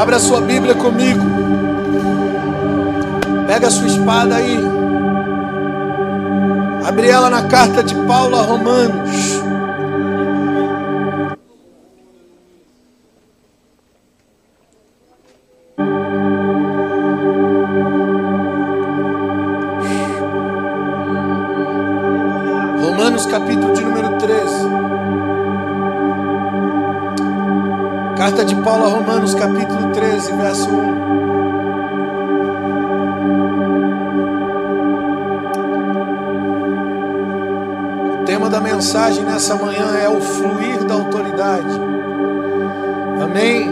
Abra a sua Bíblia comigo. Pega a sua espada aí. Abre ela na carta de Paulo a Romanos. Nessa manhã é o fluir da autoridade. Amém?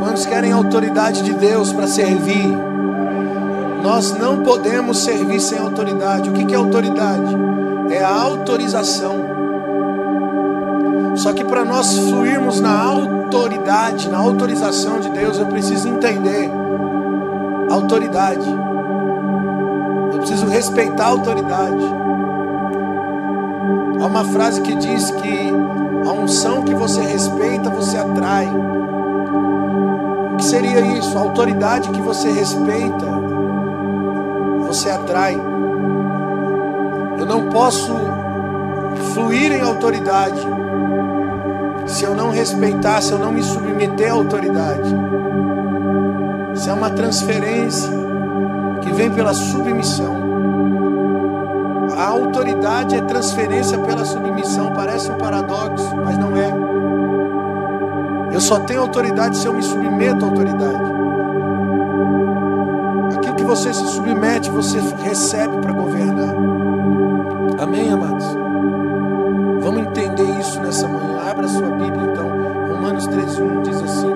Quantos querem a autoridade de Deus para servir? Nós não podemos servir sem autoridade. O que é autoridade? É a autorização. Só que para nós fluirmos na autoridade, na autorização de Deus, eu preciso entender autoridade. Eu preciso respeitar a autoridade. Uma frase que diz que a unção que você respeita, você atrai. O que seria isso? A autoridade que você respeita, você atrai. Eu não posso fluir em autoridade se eu não respeitar, se eu não me submeter à autoridade. Isso é uma transferência que vem pela submissão. A autoridade é transferência pela submissão. Parece um paradoxo, mas não é. Eu só tenho autoridade se eu me submeto à autoridade. Aquilo que você se submete, você recebe para governar. Amém, amados? Vamos entender isso nessa manhã. Abra sua Bíblia, então. Romanos 13:1 diz assim: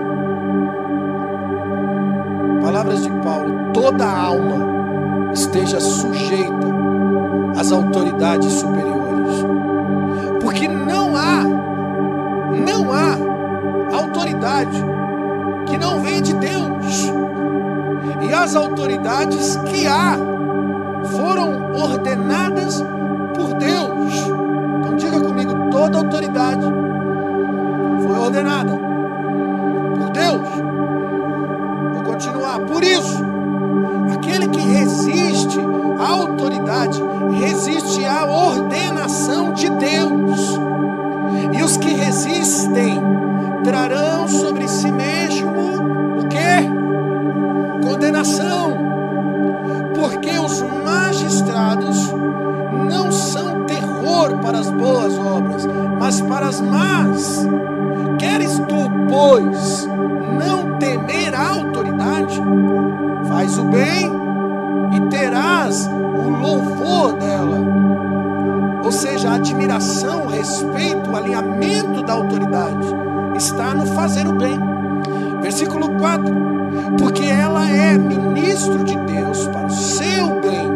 Palavras de Paulo: toda alma esteja sujeita autoridades superiores. Porque não há, não há autoridade que não venha de Deus. E as autoridades que há foram ordenadas por Deus. Então diga comigo, toda autoridade foi ordenada por Deus. Vou continuar. Por isso, aquele que resiste à autoridade, resiste à ordenação de Deus. E os que resistem trarão sobre si mesmo o que? Condenação. Porque os magistrados não são terror para as boas obras, mas para as más. Queres tu, pois, não temer a autoridade? Faz o bem e terás o louvor dela. Ou seja, a admiração, o respeito, o alinhamento da autoridade está no fazer o bem. Versículo 4: Porque ela é ministro de Deus para o seu bem.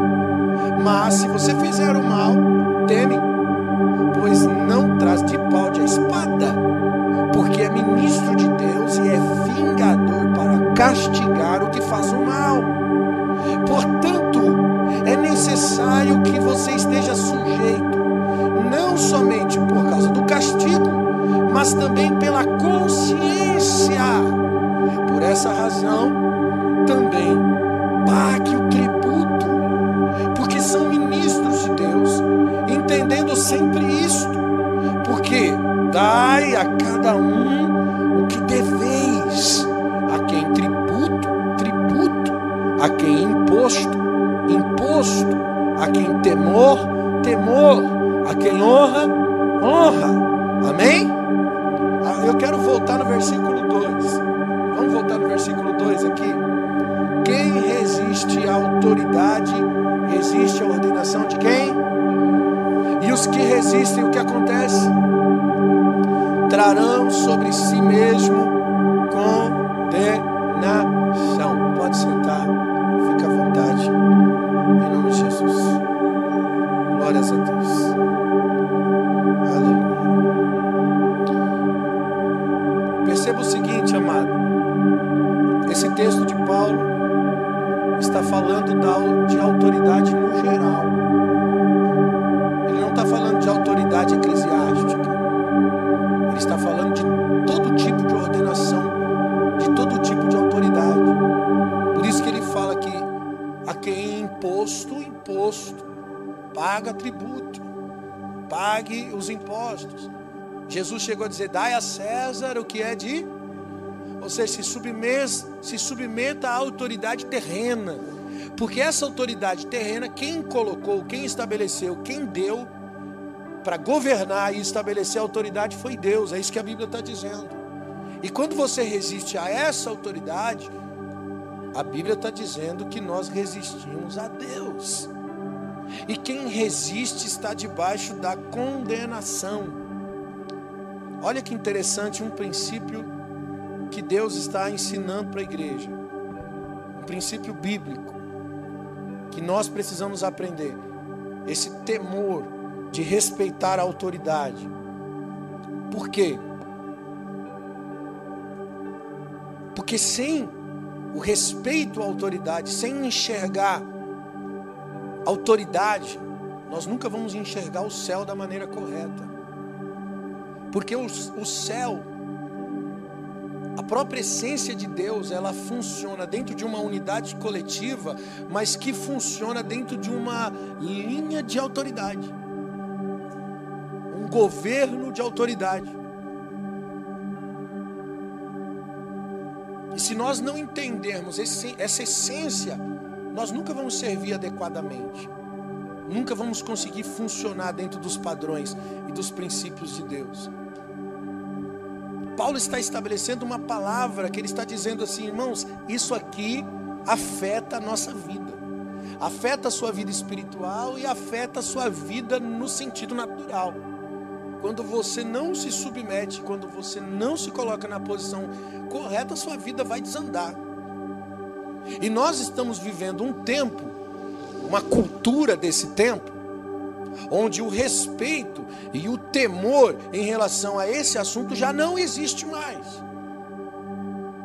Mas se você fizer o mal, teme, pois não traz de de a espada, castigar o que faz o mal. Portanto, é necessário que você esteja sujeito, não somente por causa do castigo, mas também pela consciência. Por essa razão, também pague o tributo, porque são ministros de Deus, entendendo sempre isto, porque dai a cada um a quem imposto, imposto, a quem temor, temor, a quem honra, honra. Amém? Ah, eu quero voltar no versículo 2. Vamos voltar no versículo 2 aqui. Quem resiste à autoridade, resiste à ordenação de quem? E os que resistem, o que acontece? Trarão sobre si mesmo imposto, paga tributo, pague os impostos. Jesus chegou a dizer: dai a César o que é de. Seja, se submeta, se submeta à autoridade terrena. Porque essa autoridade terrena, quem colocou, quem estabeleceu, quem deu para governar e estabelecer a autoridade foi Deus. É isso que a Bíblia está dizendo. E quando você resiste a essa autoridade, a Bíblia está dizendo que nós resistimos a Deus. E quem resiste está debaixo da condenação. Olha que interessante um princípio que Deus está ensinando para a igreja. Um princípio bíblico que nós precisamos aprender. Esse temor de respeitar a autoridade. Por quê? Porque sem o respeito à autoridade, sem enxergar autoridade, nós nunca vamos enxergar o céu da maneira correta. Porque o, o céu, a própria essência de Deus, ela funciona dentro de uma unidade coletiva, mas que funciona dentro de uma linha de autoridade. Um governo de autoridade. E se nós não entendermos esse, essa essência, nós nunca vamos servir adequadamente. Nunca vamos conseguir funcionar dentro dos padrões e dos princípios de Deus. Paulo está estabelecendo uma palavra que ele está dizendo assim, irmãos, isso aqui afeta a nossa vida. Afeta a sua vida espiritual e afeta a sua vida no sentido natural. Quando você não se submete, quando você não se coloca na posição correta, a sua vida vai desandar. E nós estamos vivendo um tempo, uma cultura desse tempo, onde o respeito e o temor em relação a esse assunto já não existe mais.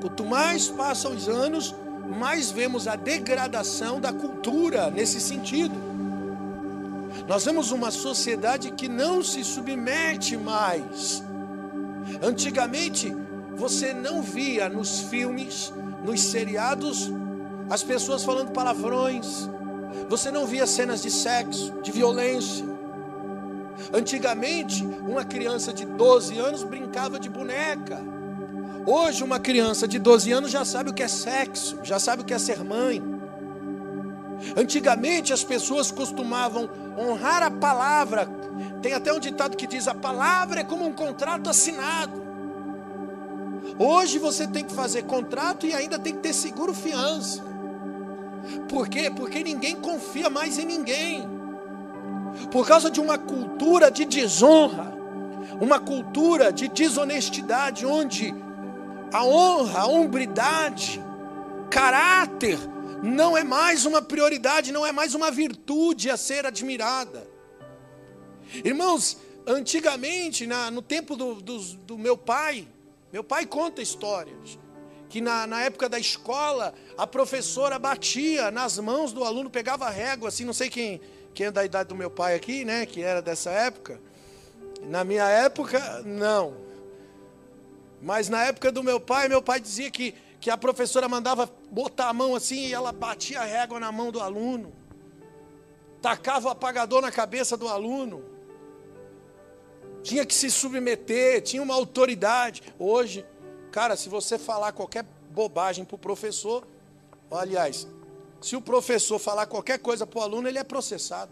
Quanto mais passam os anos, mais vemos a degradação da cultura nesse sentido. Nós vemos uma sociedade que não se submete mais. Antigamente, você não via nos filmes, nos seriados, as pessoas falando palavrões. Você não via cenas de sexo, de violência. Antigamente, uma criança de 12 anos brincava de boneca. Hoje, uma criança de 12 anos já sabe o que é sexo, já sabe o que é ser mãe. Antigamente, as pessoas costumavam honrar a palavra. Tem até um ditado que diz: a palavra é como um contrato assinado. Hoje você tem que fazer contrato e ainda tem que ter seguro fiança. Por quê? Porque ninguém confia mais em ninguém. Por causa de uma cultura de desonra, uma cultura de desonestidade, onde a honra, a hombridade, caráter, não é mais uma prioridade, não é mais uma virtude a ser admirada. Irmãos, antigamente, na, no tempo do, do, do meu pai, meu pai conta histórias que na, na, época da escola a professora batia nas mãos do aluno, pegava régua, assim, não sei quem, quem é da idade do meu pai aqui, né, que era dessa época. Na minha época, não. Mas na época do meu pai, meu pai dizia que, que a professora mandava botar a mão assim e ela batia a régua na mão do aluno. Tacava o apagador na cabeça do aluno. Tinha que se submeter, tinha uma autoridade. Hoje, Cara, se você falar qualquer bobagem para o professor, aliás, se o professor falar qualquer coisa para o aluno, ele é processado.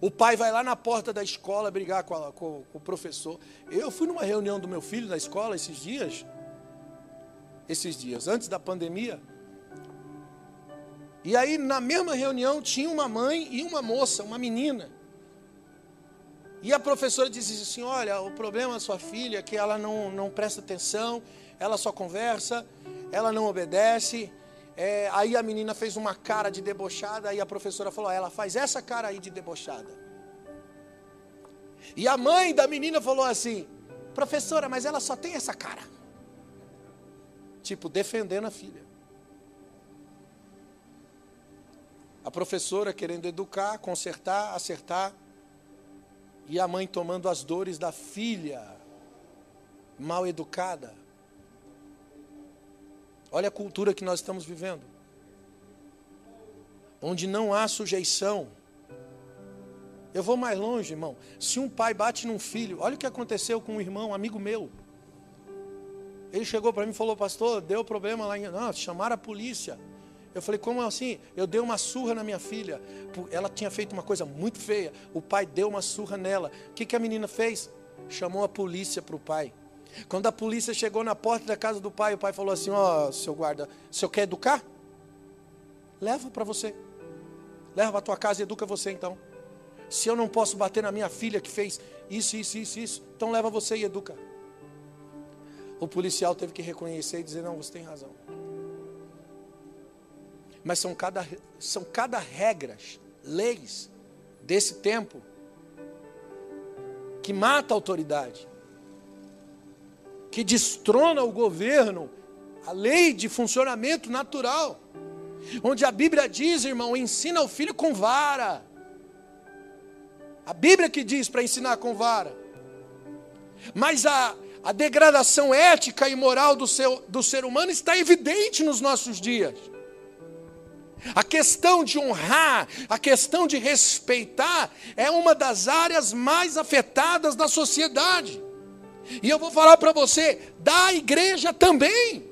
O pai vai lá na porta da escola brigar com, a, com, com, o professor. Eu fui numa reunião do meu filho na escola esses dias, esses dias, antes da pandemia. E aí, na mesma reunião, tinha uma mãe e uma moça, uma menina. E a professora disse assim: Olha, o problema da sua filha é que ela não, não presta atenção, ela só conversa, ela não obedece. É, aí a menina fez uma cara de debochada, aí a professora falou: Ela faz essa cara aí de debochada. E a mãe da menina falou assim: Professora, mas ela só tem essa cara. Tipo, defendendo a filha. A professora querendo educar, consertar, acertar. E a mãe tomando as dores da filha mal educada. Olha a cultura que nós estamos vivendo. Onde não há sujeição. Eu vou mais longe, irmão. Se um pai bate num filho, olha o que aconteceu com um irmão, um amigo meu. Ele chegou para mim e falou, pastor, deu problema lá em. Não, chamaram a polícia. Eu falei, como assim? Eu dei uma surra na minha filha. Ela tinha feito uma coisa muito feia. O pai deu uma surra nela. O que, que a menina fez? Chamou a polícia para o pai. Quando a polícia chegou na porta da casa do pai, o pai falou assim: Ó, oh, seu guarda, o senhor quer educar? Leva para você. Leva para a tua casa e educa você então. Se eu não posso bater na minha filha que fez isso, isso, isso, isso, então leva você e educa. O policial teve que reconhecer e dizer: Não, você tem razão. Mas são cada, são cada regras, leis desse tempo que mata a autoridade, que destrona o governo, a lei de funcionamento natural. Onde a Bíblia diz, irmão, ensina o filho com vara. A Bíblia que diz para ensinar com vara. Mas a, a degradação ética e moral do, seu, do ser humano está evidente nos nossos dias. A questão de honrar, a questão de respeitar, é uma das áreas mais afetadas da sociedade. E eu vou falar para você, da igreja também.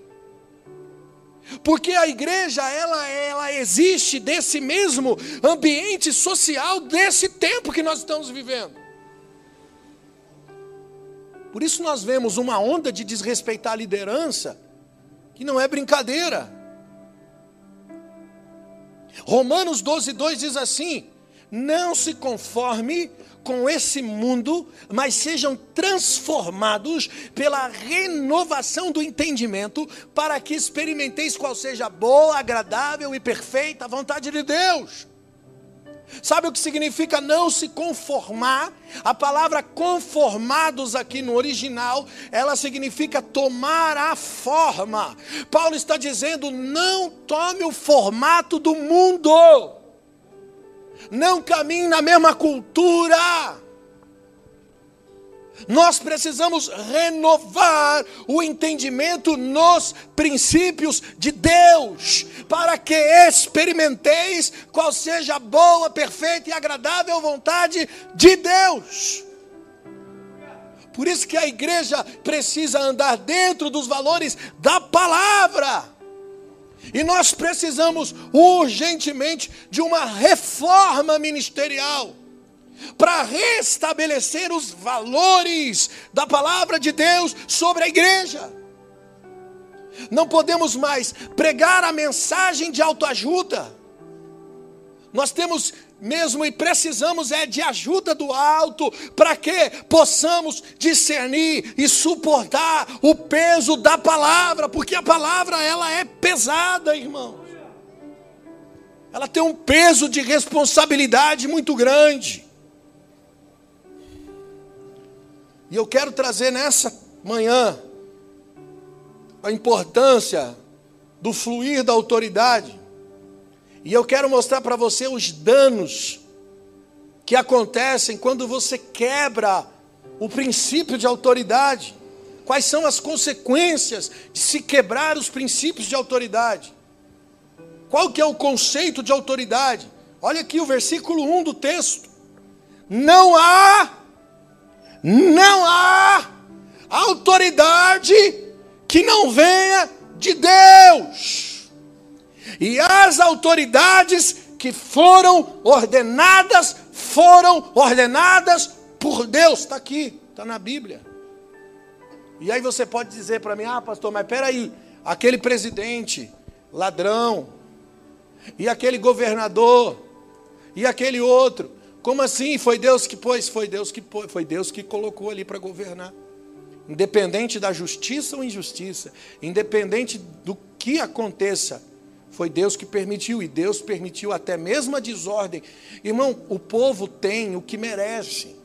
Porque a igreja, ela, ela existe desse mesmo ambiente social, desse tempo que nós estamos vivendo. Por isso nós vemos uma onda de desrespeitar a liderança, que não é brincadeira. Romanos 12, 2 diz assim: Não se conforme com esse mundo, mas sejam transformados pela renovação do entendimento, para que experimenteis qual seja a boa, agradável e perfeita vontade de Deus. Sabe o que significa não se conformar? A palavra conformados aqui no original, ela significa tomar a forma. Paulo está dizendo: não tome o formato do mundo, não caminhe na mesma cultura. Nós precisamos renovar o entendimento nos princípios de Deus, para que experimenteis qual seja a boa, perfeita e agradável vontade de Deus. Por isso que a igreja precisa andar dentro dos valores da palavra. E nós precisamos urgentemente de uma reforma ministerial para restabelecer os valores da palavra de Deus sobre a igreja. Não podemos mais pregar a mensagem de autoajuda. Nós temos mesmo e precisamos é de ajuda do alto para que possamos discernir e suportar o peso da palavra, porque a palavra ela é pesada, irmãos. Ela tem um peso de responsabilidade muito grande. E eu quero trazer nessa manhã a importância do fluir da autoridade. E eu quero mostrar para você os danos que acontecem quando você quebra o princípio de autoridade. Quais são as consequências de se quebrar os princípios de autoridade? Qual que é o conceito de autoridade? Olha aqui o versículo 1 do texto. Não há não há autoridade que não venha de Deus. E as autoridades que foram ordenadas, foram ordenadas por Deus. Está aqui, está na Bíblia. E aí você pode dizer para mim, ah, pastor, mas peraí, aquele presidente, ladrão, e aquele governador, e aquele outro, como assim? Foi Deus que pôs? Foi Deus que pôs, foi Deus que colocou ali para governar. Independente da justiça ou injustiça, independente do que aconteça, foi Deus que permitiu, e Deus permitiu até mesmo a desordem. Irmão, o povo tem o que merece.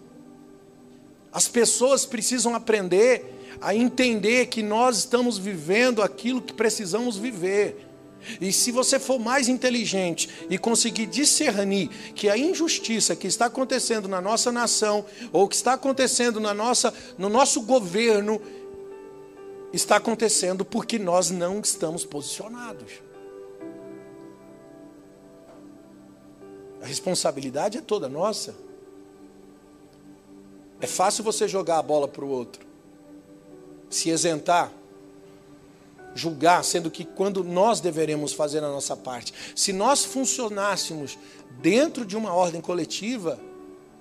As pessoas precisam aprender a entender que nós estamos vivendo aquilo que precisamos viver. E se você for mais inteligente e conseguir discernir que a injustiça que está acontecendo na nossa nação, ou que está acontecendo na nossa, no nosso governo, está acontecendo porque nós não estamos posicionados. A responsabilidade é toda nossa. É fácil você jogar a bola para o outro, se isentar julgar, sendo que quando nós deveremos fazer a nossa parte. Se nós funcionássemos dentro de uma ordem coletiva,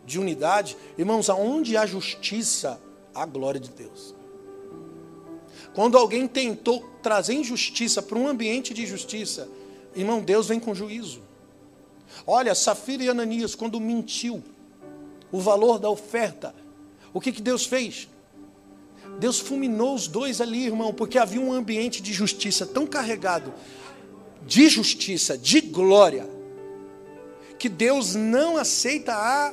de unidade, irmãos, aonde há justiça, há glória de Deus. Quando alguém tentou trazer injustiça para um ambiente de justiça, irmão, Deus vem com juízo. Olha, Safira e Ananias, quando mentiu o valor da oferta, o que, que Deus fez? Deus fulminou os dois ali, irmão, porque havia um ambiente de justiça tão carregado de justiça, de glória, que Deus não aceita a,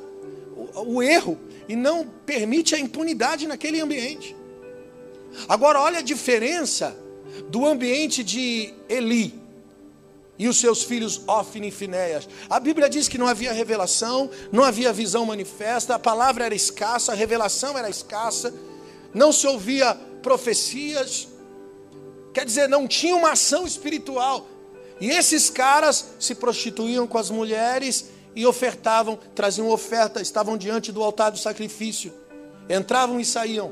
o, o erro e não permite a impunidade naquele ambiente. Agora, olha a diferença do ambiente de Eli e os seus filhos Ofni e Finéias. A Bíblia diz que não havia revelação, não havia visão manifesta, a palavra era escassa, a revelação era escassa não se ouvia profecias, quer dizer, não tinha uma ação espiritual. E esses caras se prostituíam com as mulheres e ofertavam, traziam oferta, estavam diante do altar do sacrifício, entravam e saíam,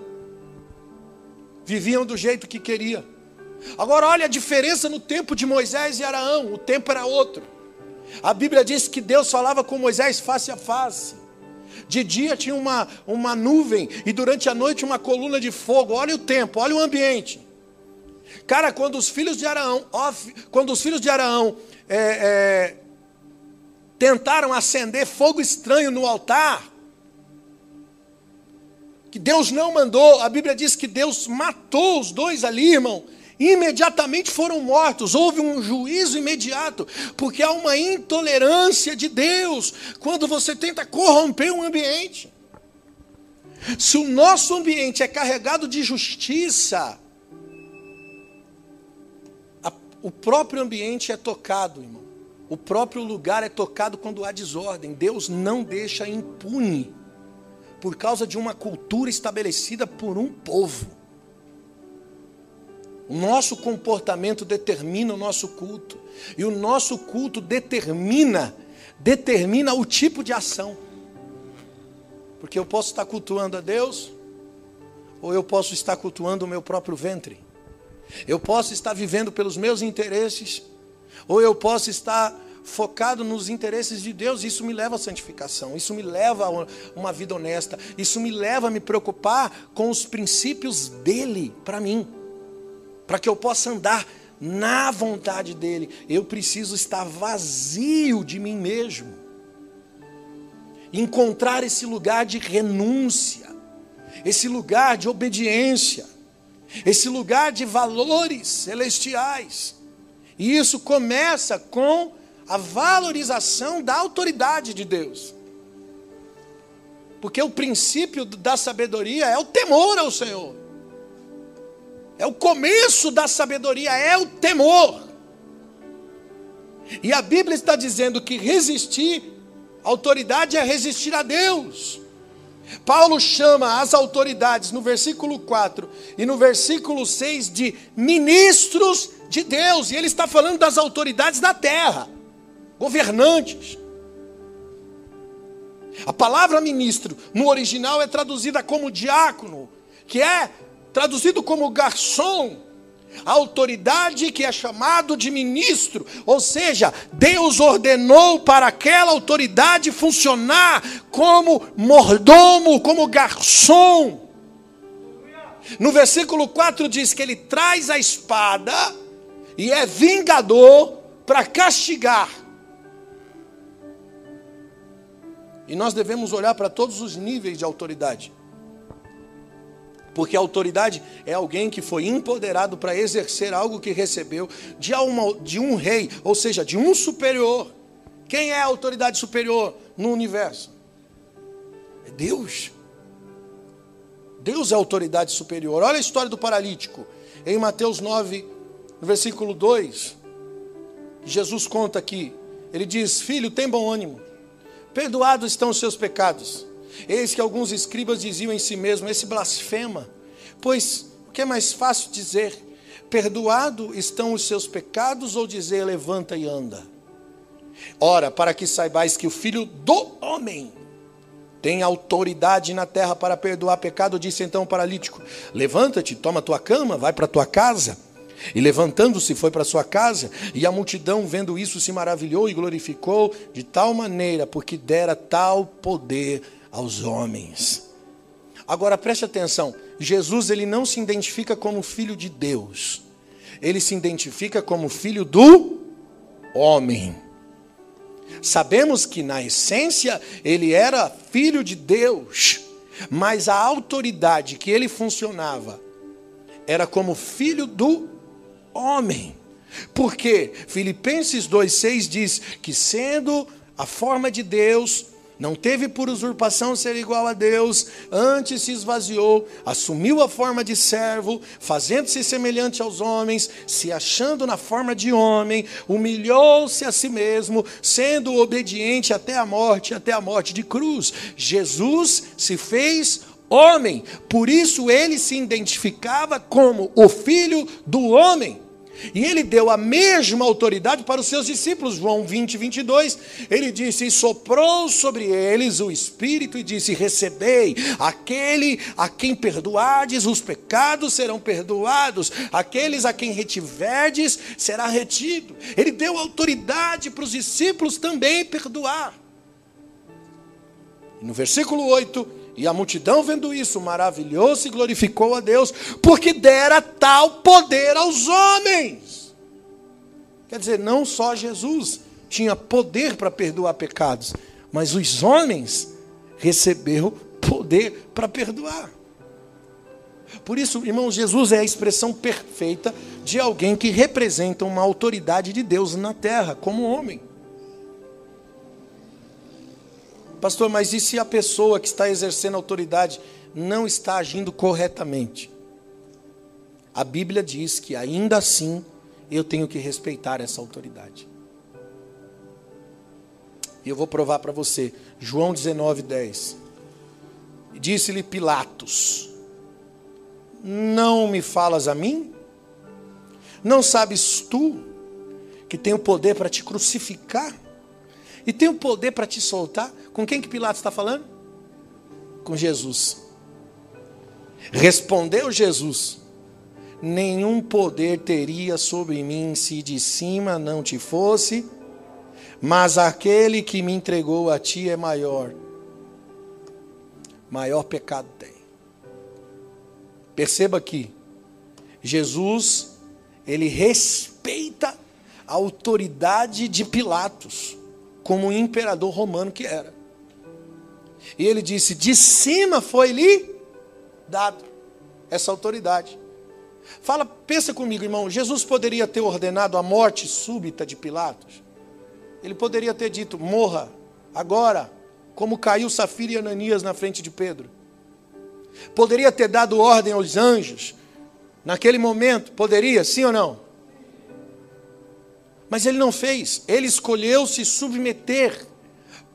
viviam do jeito que queria. Agora olha a diferença no tempo de Moisés e Araão, o tempo era outro. A Bíblia diz que Deus falava com Moisés face a face. De dia tinha uma, uma nuvem e durante a noite uma coluna de fogo. Olha o tempo, olha o ambiente. Cara, quando os filhos de Araão, quando os filhos de Araão é, é, tentaram acender fogo estranho no altar, que Deus não mandou, a Bíblia diz que Deus matou os dois ali, irmão imediatamente foram mortos. Houve um juízo imediato, porque há uma intolerância de Deus quando você tenta corromper um ambiente. Se o nosso ambiente é carregado de justiça, a, o próprio ambiente é tocado, irmão. O próprio lugar é tocado quando há desordem. Deus não deixa impune por causa de uma cultura estabelecida por um povo. O nosso comportamento determina o nosso culto. E o nosso culto determina, determina o tipo de ação. Porque eu posso estar cultuando a Deus, ou eu posso estar cultuando o meu próprio ventre. Eu posso estar vivendo pelos meus interesses, ou eu posso estar focado nos interesses de Deus. Isso me leva à santificação, isso me leva a uma vida honesta, isso me leva a me preocupar com os princípios dele para mim para que eu possa andar na vontade dEle, eu preciso estar vazio de mim mesmo. Encontrar esse lugar de renúncia, esse lugar de obediência, esse lugar de valores celestiais. E isso começa com a valorização da autoridade de Deus. Porque o princípio da sabedoria é o temor ao Senhor. É o começo da sabedoria, é o temor. E a Bíblia está dizendo que resistir, autoridade é resistir a Deus. Paulo chama as autoridades no versículo 4 e no versículo 6 de ministros de Deus, e ele está falando das autoridades da terra, governantes. A palavra ministro no original é traduzida como diácono, que é traduzido como garçom, a autoridade que é chamado de ministro, ou seja, Deus ordenou para aquela autoridade funcionar como mordomo, como garçom. No versículo 4 diz que ele traz a espada e é vingador para castigar. E nós devemos olhar para todos os níveis de autoridade. Porque autoridade é alguém que foi empoderado para exercer algo que recebeu de, uma, de um rei, ou seja, de um superior. Quem é a autoridade superior no universo? É Deus. Deus é a autoridade superior. Olha a história do paralítico. Em Mateus 9, no versículo 2, Jesus conta aqui. Ele diz: Filho, tem bom ânimo. Perdoados estão os seus pecados. Eis que alguns escribas diziam em si mesmos: Esse blasfema. Pois o que é mais fácil dizer? Perdoado estão os seus pecados ou dizer levanta e anda? Ora, para que saibais que o filho do homem tem autoridade na terra para perdoar pecado, disse então o paralítico: Levanta-te, toma tua cama, vai para tua casa. E levantando-se foi para sua casa, e a multidão, vendo isso, se maravilhou e glorificou de tal maneira, porque dera tal poder aos homens. Agora preste atenção, Jesus ele não se identifica como filho de Deus. Ele se identifica como filho do homem. Sabemos que na essência ele era filho de Deus, mas a autoridade que ele funcionava era como filho do homem. Porque Filipenses 2,6 diz que, sendo a forma de Deus, não teve por usurpação ser igual a Deus, antes se esvaziou, assumiu a forma de servo, fazendo-se semelhante aos homens, se achando na forma de homem, humilhou-se a si mesmo, sendo obediente até a morte, até a morte de cruz. Jesus se fez homem, por isso ele se identificava como o filho do homem. E ele deu a mesma autoridade para os seus discípulos, João 20, 22. Ele disse: E soprou sobre eles o Espírito e disse: Recebei aquele a quem perdoardes, os pecados serão perdoados, aqueles a quem retiverdes será retido. Ele deu autoridade para os discípulos também perdoar. E no versículo 8, e a multidão, vendo isso, maravilhou-se e glorificou a Deus, porque dera tal poder aos homens. Quer dizer, não só Jesus tinha poder para perdoar pecados, mas os homens receberam poder para perdoar. Por isso, irmãos, Jesus é a expressão perfeita de alguém que representa uma autoridade de Deus na terra, como homem. Pastor, mas e se a pessoa que está exercendo autoridade não está agindo corretamente? A Bíblia diz que ainda assim eu tenho que respeitar essa autoridade. E eu vou provar para você. João 19, 10. Disse-lhe Pilatos: Não me falas a mim? Não sabes tu que tenho poder para te crucificar? E tenho poder para te soltar? Com quem que Pilatos está falando? Com Jesus. Respondeu Jesus: Nenhum poder teria sobre mim se de cima não te fosse, mas aquele que me entregou a ti é maior. Maior pecado tem. Perceba aqui, Jesus, ele respeita a autoridade de Pilatos, como imperador romano que era. E ele disse: De cima foi-lhe dado essa autoridade. Fala, pensa comigo, irmão. Jesus poderia ter ordenado a morte súbita de Pilatos. Ele poderia ter dito: morra agora, como caiu Safira e Ananias na frente de Pedro. Poderia ter dado ordem aos anjos naquele momento. Poderia, sim ou não? Mas ele não fez. Ele escolheu se submeter.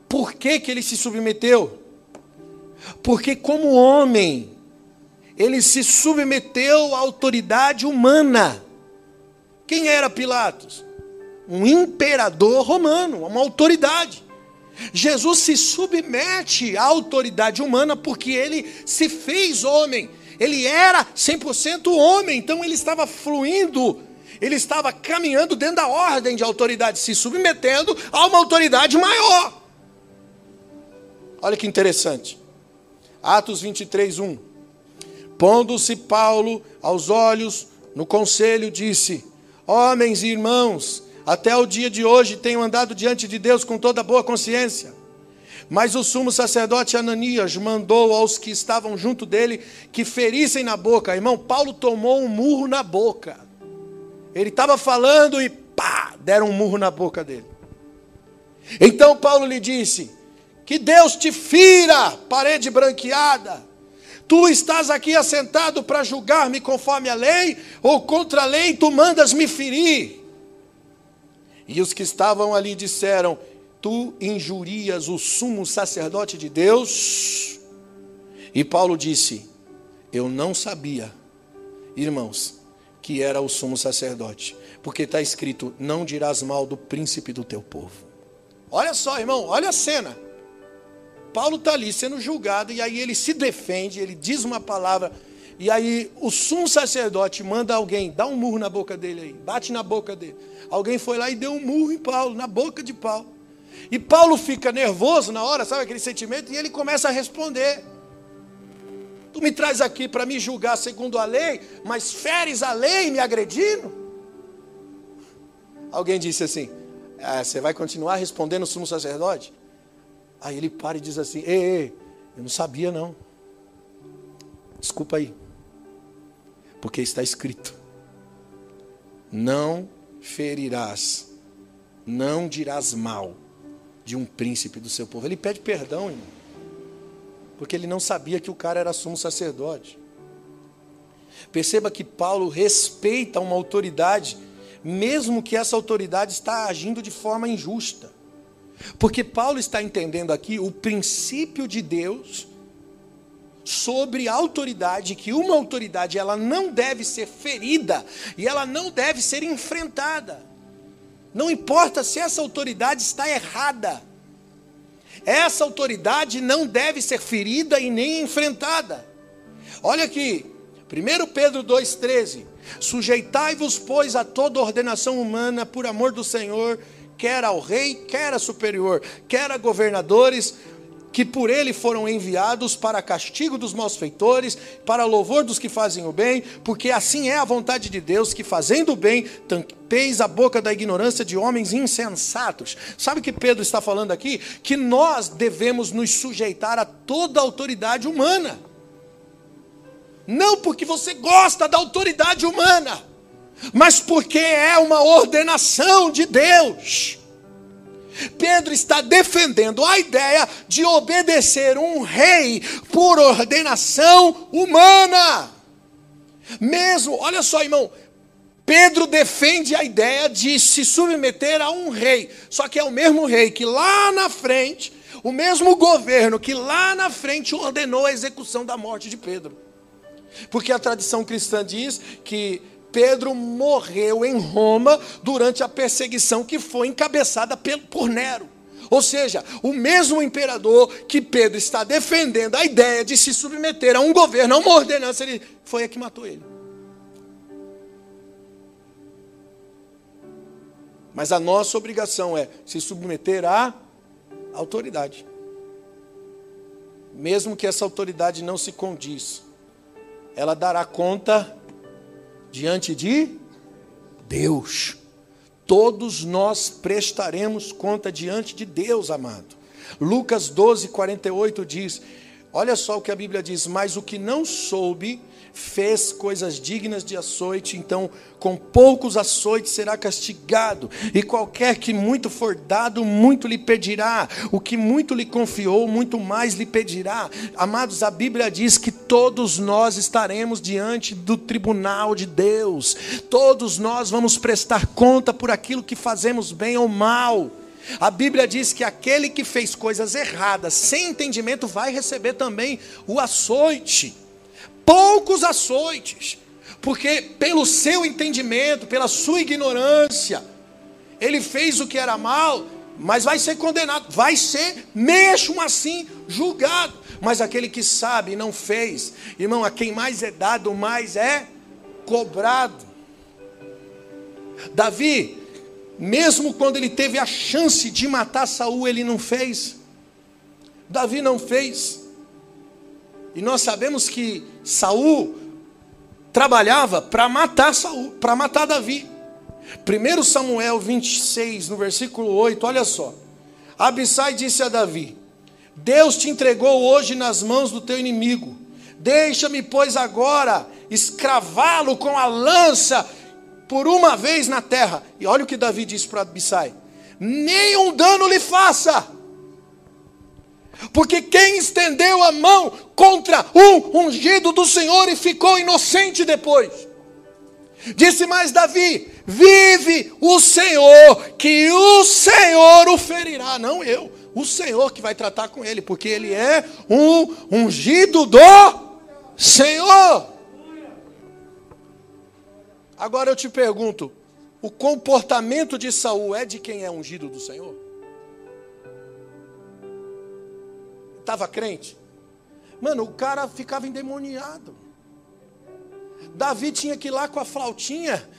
Por que, que ele se submeteu? Porque, como homem, ele se submeteu à autoridade humana. Quem era Pilatos? Um imperador romano, uma autoridade. Jesus se submete à autoridade humana porque ele se fez homem. Ele era 100% homem, então ele estava fluindo, ele estava caminhando dentro da ordem de autoridade, se submetendo a uma autoridade maior. Olha que interessante. Atos 23, 1. Pondo-se Paulo aos olhos no conselho, disse: Homens e irmãos, até o dia de hoje tenho andado diante de Deus com toda boa consciência. Mas o sumo sacerdote Ananias mandou aos que estavam junto dele que ferissem na boca. Irmão, Paulo tomou um murro na boca. Ele estava falando e pá, deram um murro na boca dele. Então Paulo lhe disse: que Deus te fira, parede branqueada. Tu estás aqui assentado para julgar-me conforme a lei, ou contra a lei tu mandas me ferir? E os que estavam ali disseram: Tu injurias o sumo sacerdote de Deus? E Paulo disse: Eu não sabia, irmãos, que era o sumo sacerdote, porque está escrito: Não dirás mal do príncipe do teu povo. Olha só, irmão, olha a cena. Paulo está ali sendo julgado, e aí ele se defende, ele diz uma palavra, e aí o sumo sacerdote manda alguém, dá um murro na boca dele aí, bate na boca dele. Alguém foi lá e deu um murro em Paulo, na boca de Paulo. E Paulo fica nervoso na hora, sabe aquele sentimento? E ele começa a responder. Tu me traz aqui para me julgar segundo a lei, mas feres a lei me agredindo? Alguém disse assim: ah, Você vai continuar respondendo o sumo sacerdote? Aí ele para e diz assim: Ei, ei, eu não sabia não. Desculpa aí. Porque está escrito: Não ferirás, não dirás mal de um príncipe do seu povo. Ele pede perdão, irmão. Porque ele não sabia que o cara era sumo sacerdote. Perceba que Paulo respeita uma autoridade, mesmo que essa autoridade está agindo de forma injusta. Porque Paulo está entendendo aqui o princípio de Deus sobre a autoridade, que uma autoridade ela não deve ser ferida e ela não deve ser enfrentada. Não importa se essa autoridade está errada. Essa autoridade não deve ser ferida e nem enfrentada. Olha aqui, 1 Pedro 2,13: Sujeitai-vos, pois, a toda ordenação humana por amor do Senhor quer ao rei, quer a superior, quer a governadores, que por ele foram enviados para castigo dos malfeitores, para louvor dos que fazem o bem, porque assim é a vontade de Deus, que fazendo o bem, tampeis a boca da ignorância de homens insensatos. Sabe o que Pedro está falando aqui? Que nós devemos nos sujeitar a toda a autoridade humana. Não porque você gosta da autoridade humana mas porque é uma ordenação de Deus. Pedro está defendendo a ideia de obedecer um rei por ordenação humana. Mesmo, olha só, irmão, Pedro defende a ideia de se submeter a um rei, só que é o mesmo rei que lá na frente, o mesmo governo que lá na frente ordenou a execução da morte de Pedro. Porque a tradição cristã diz que Pedro morreu em Roma durante a perseguição que foi encabeçada por Nero. Ou seja, o mesmo imperador que Pedro está defendendo a ideia de se submeter a um governo, a uma ordenança, ele foi a que matou ele. Mas a nossa obrigação é se submeter à autoridade. Mesmo que essa autoridade não se condiz, ela dará conta diante de Deus. Todos nós prestaremos conta diante de Deus, amado. Lucas 12, 48 diz: Olha só o que a Bíblia diz, mas o que não soube, fez coisas dignas de açoite, então com poucos açoites será castigado, e qualquer que muito for dado, muito lhe pedirá, o que muito lhe confiou, muito mais lhe pedirá. Amados, a Bíblia diz que todos nós estaremos diante do tribunal de Deus, todos nós vamos prestar conta por aquilo que fazemos bem ou mal. A Bíblia diz que aquele que fez coisas erradas, sem entendimento, vai receber também o açoite poucos açoites, porque pelo seu entendimento, pela sua ignorância, ele fez o que era mal, mas vai ser condenado, vai ser mesmo assim julgado. Mas aquele que sabe e não fez, irmão, a quem mais é dado, mais é cobrado. Davi, mesmo quando ele teve a chance de matar Saul, ele não fez. Davi não fez. E nós sabemos que Saul trabalhava para matar Saul, para matar Davi. 1 Samuel 26, no versículo 8, olha só. Abissai disse a Davi: Deus te entregou hoje nas mãos do teu inimigo. Deixa-me, pois, agora escravá-lo com a lança por uma vez na terra. E olha o que Davi disse para Abissai: Nenhum dano lhe faça Porque quem estendeu a mão contra o ungido do Senhor e ficou inocente depois? Disse mais Davi: Vive o Senhor, que o Senhor o ferirá, não eu, o Senhor que vai tratar com ele, porque ele é um ungido do Senhor. Agora eu te pergunto: o comportamento de Saul é de quem é ungido do Senhor? Estava crente? Mano, o cara ficava endemoniado. Davi tinha que ir lá com a flautinha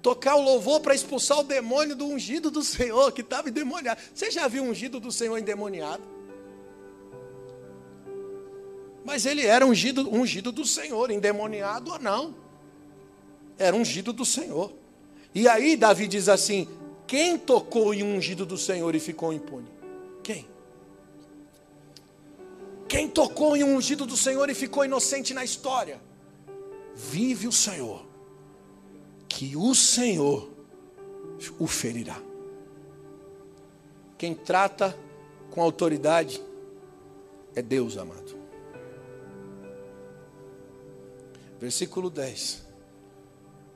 tocar o louvor para expulsar o demônio do ungido do Senhor que estava endemoniado. Você já viu o ungido do Senhor endemoniado? Mas ele era ungido, ungido do Senhor, endemoniado ou não. Era ungido do Senhor. E aí Davi diz assim: quem tocou em ungido do Senhor e ficou impune? Quem? Quem tocou em ungido do Senhor e ficou inocente na história? Vive o Senhor, que o Senhor o ferirá. Quem trata com autoridade é Deus, amado. Versículo 10.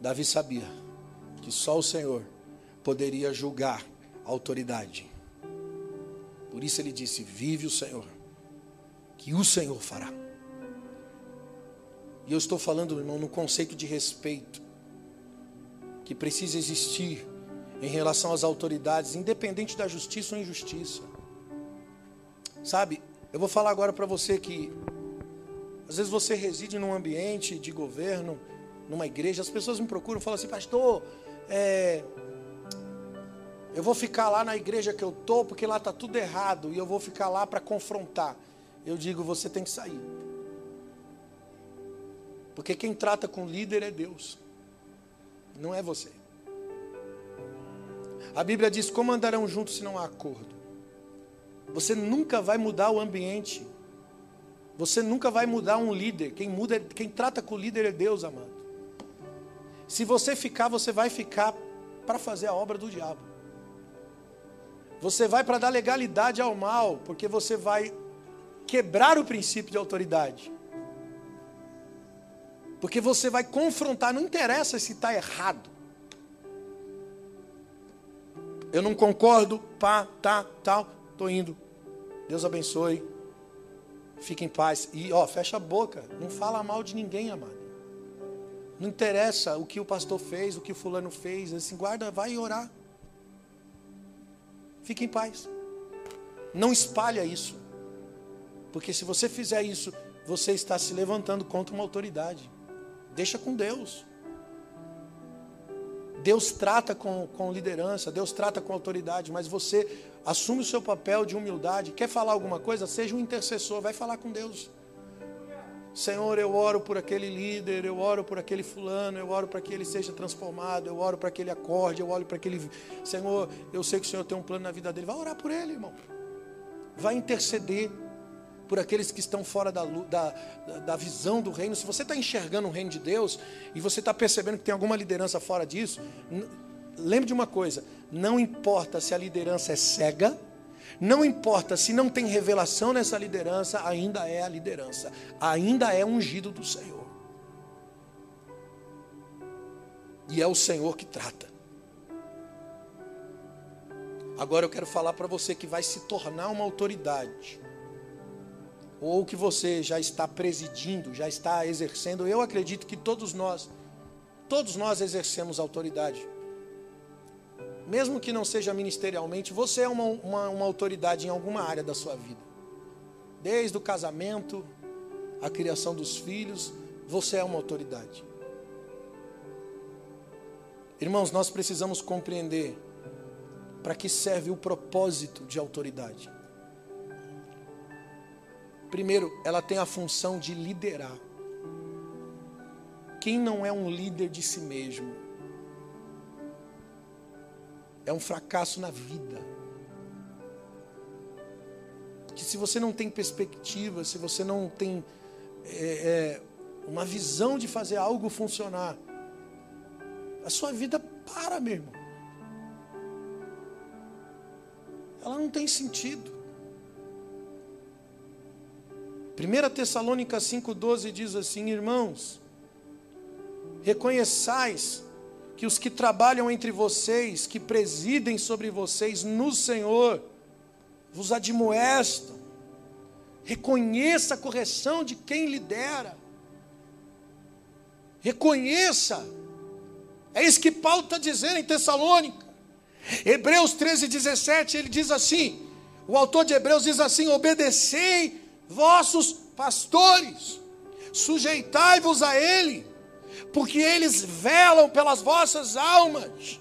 Davi sabia que só o Senhor poderia julgar a autoridade. Por isso ele disse: Vive o Senhor, que o Senhor fará. E eu estou falando, irmão, no conceito de respeito que precisa existir em relação às autoridades, independente da justiça ou injustiça. Sabe, eu vou falar agora para você que às vezes você reside num ambiente de governo, numa igreja, as pessoas me procuram e falam assim, pastor, é, eu vou ficar lá na igreja que eu tô porque lá está tudo errado e eu vou ficar lá para confrontar. Eu digo, você tem que sair. Porque quem trata com líder é Deus, não é você. A Bíblia diz: como andarão juntos se não há acordo? Você nunca vai mudar o ambiente. Você nunca vai mudar um líder. Quem muda, é, quem trata com líder é Deus, amado. Se você ficar, você vai ficar para fazer a obra do diabo. Você vai para dar legalidade ao mal, porque você vai quebrar o princípio de autoridade. Porque você vai confrontar, não interessa se está errado. Eu não concordo, pá, tá, tal, tô indo. Deus abençoe. Fique em paz. E ó, fecha a boca. Não fala mal de ninguém, amado. Não interessa o que o pastor fez, o que o fulano fez. Assim, guarda, vai orar. Fique em paz. Não espalha isso. Porque se você fizer isso, você está se levantando contra uma autoridade. Deixa com Deus. Deus trata com, com liderança, Deus trata com autoridade, mas você assume o seu papel de humildade. Quer falar alguma coisa? Seja um intercessor, vai falar com Deus. Senhor, eu oro por aquele líder, eu oro por aquele fulano, eu oro para que ele seja transformado, eu oro para que ele acorde, eu oro para que ele. Senhor, eu sei que o Senhor tem um plano na vida dele. Vai orar por ele, irmão. Vai interceder por aqueles que estão fora da, da, da visão do reino. Se você está enxergando o reino de Deus e você está percebendo que tem alguma liderança fora disso, lembre de uma coisa: não importa se a liderança é cega, não importa se não tem revelação nessa liderança, ainda é a liderança, ainda é ungido do Senhor. E é o Senhor que trata. Agora eu quero falar para você que vai se tornar uma autoridade ou que você já está presidindo, já está exercendo, eu acredito que todos nós, todos nós exercemos autoridade. Mesmo que não seja ministerialmente, você é uma, uma, uma autoridade em alguma área da sua vida. Desde o casamento, a criação dos filhos, você é uma autoridade. Irmãos, nós precisamos compreender para que serve o propósito de autoridade. Primeiro, ela tem a função de liderar. Quem não é um líder de si mesmo é um fracasso na vida. Que se você não tem perspectiva, se você não tem é, é, uma visão de fazer algo funcionar, a sua vida para, meu irmão. Ela não tem sentido. 1 Tessalônica 5,12 diz assim: Irmãos, reconheçais que os que trabalham entre vocês, que presidem sobre vocês no Senhor, vos admoestam. Reconheça a correção de quem lidera. Reconheça. É isso que Paulo está dizendo em Tessalônica. Hebreus 13, 17, ele diz assim: o autor de Hebreus diz assim: obedecei vossos pastores, sujeitai-vos a ele porque eles velam pelas vossas almas,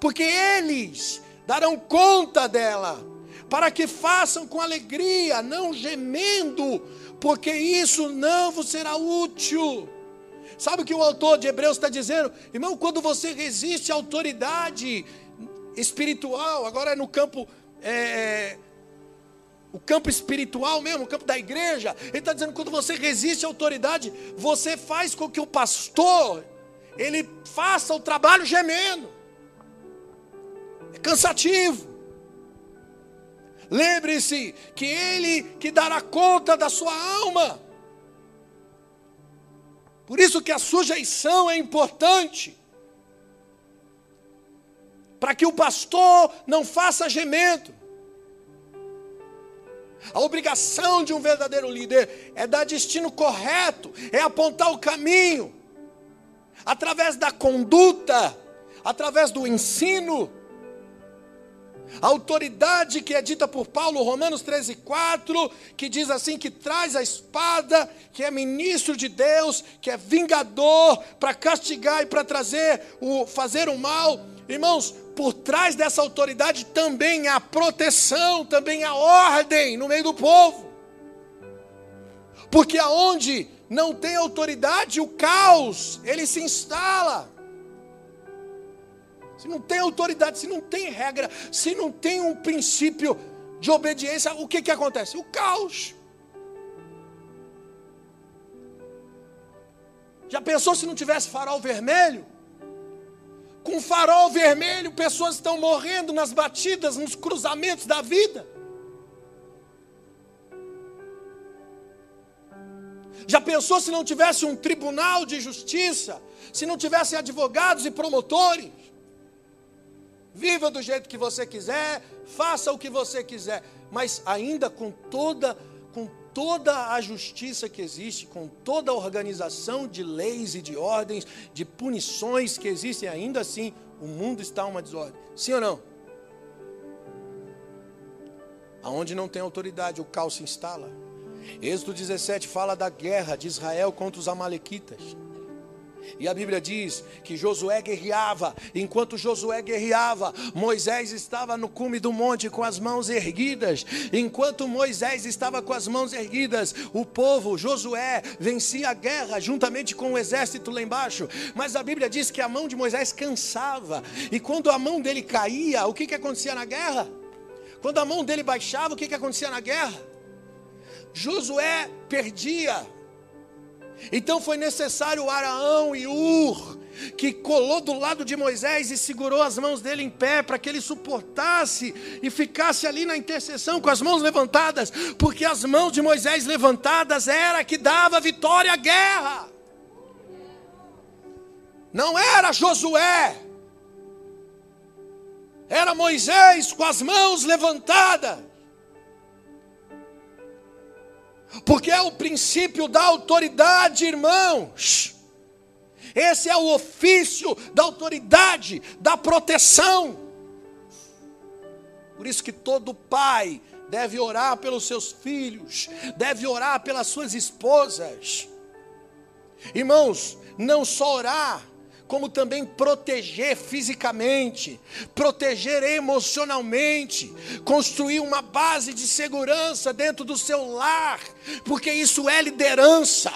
porque eles darão conta dela, para que façam com alegria, não gemendo, porque isso não vos será útil. Sabe o que o autor de Hebreus está dizendo? Irmão, quando você resiste à autoridade espiritual, agora é no campo é, o campo espiritual mesmo, o campo da igreja. Ele está dizendo quando você resiste à autoridade, você faz com que o pastor ele faça o trabalho gemendo. É cansativo. Lembre-se que ele que dará conta da sua alma. Por isso que a sujeição é importante. Para que o pastor não faça gemendo. A obrigação de um verdadeiro líder é dar destino correto, é apontar o caminho, através da conduta, através do ensino. A autoridade que é dita por Paulo, Romanos 13, 4, que diz assim: que traz a espada, que é ministro de Deus, que é vingador, para castigar e para trazer o fazer o mal. Irmãos, por trás dessa autoridade também há proteção, também há ordem no meio do povo. Porque aonde não tem autoridade, o caos, ele se instala. Se não tem autoridade, se não tem regra, se não tem um princípio de obediência, o que, que acontece? O caos. Já pensou se não tivesse farol vermelho? Com farol vermelho, pessoas estão morrendo nas batidas, nos cruzamentos da vida. Já pensou se não tivesse um tribunal de justiça, se não tivesse advogados e promotores? Viva do jeito que você quiser, faça o que você quiser, mas ainda com toda com toda a justiça que existe, com toda a organização de leis e de ordens, de punições que existem, ainda assim o mundo está uma desordem. Sim ou não? Aonde não tem autoridade, o caos se instala. Êxodo 17 fala da guerra de Israel contra os Amalequitas. E a Bíblia diz que Josué guerreava. Enquanto Josué guerreava, Moisés estava no cume do monte com as mãos erguidas. Enquanto Moisés estava com as mãos erguidas, o povo, Josué, vencia a guerra juntamente com o exército lá embaixo. Mas a Bíblia diz que a mão de Moisés cansava. E quando a mão dele caía, o que, que acontecia na guerra? Quando a mão dele baixava, o que, que acontecia na guerra? Josué perdia. Então foi necessário Araão e Ur, que colou do lado de Moisés e segurou as mãos dele em pé para que ele suportasse e ficasse ali na intercessão com as mãos levantadas, porque as mãos de Moisés levantadas era que dava vitória à guerra. Não era Josué, era Moisés com as mãos levantadas. Porque é o princípio da autoridade, irmãos. Esse é o ofício da autoridade, da proteção. Por isso que todo pai deve orar pelos seus filhos, deve orar pelas suas esposas. Irmãos, não só orar, como também proteger fisicamente, proteger emocionalmente, construir uma base de segurança dentro do seu lar, porque isso é liderança.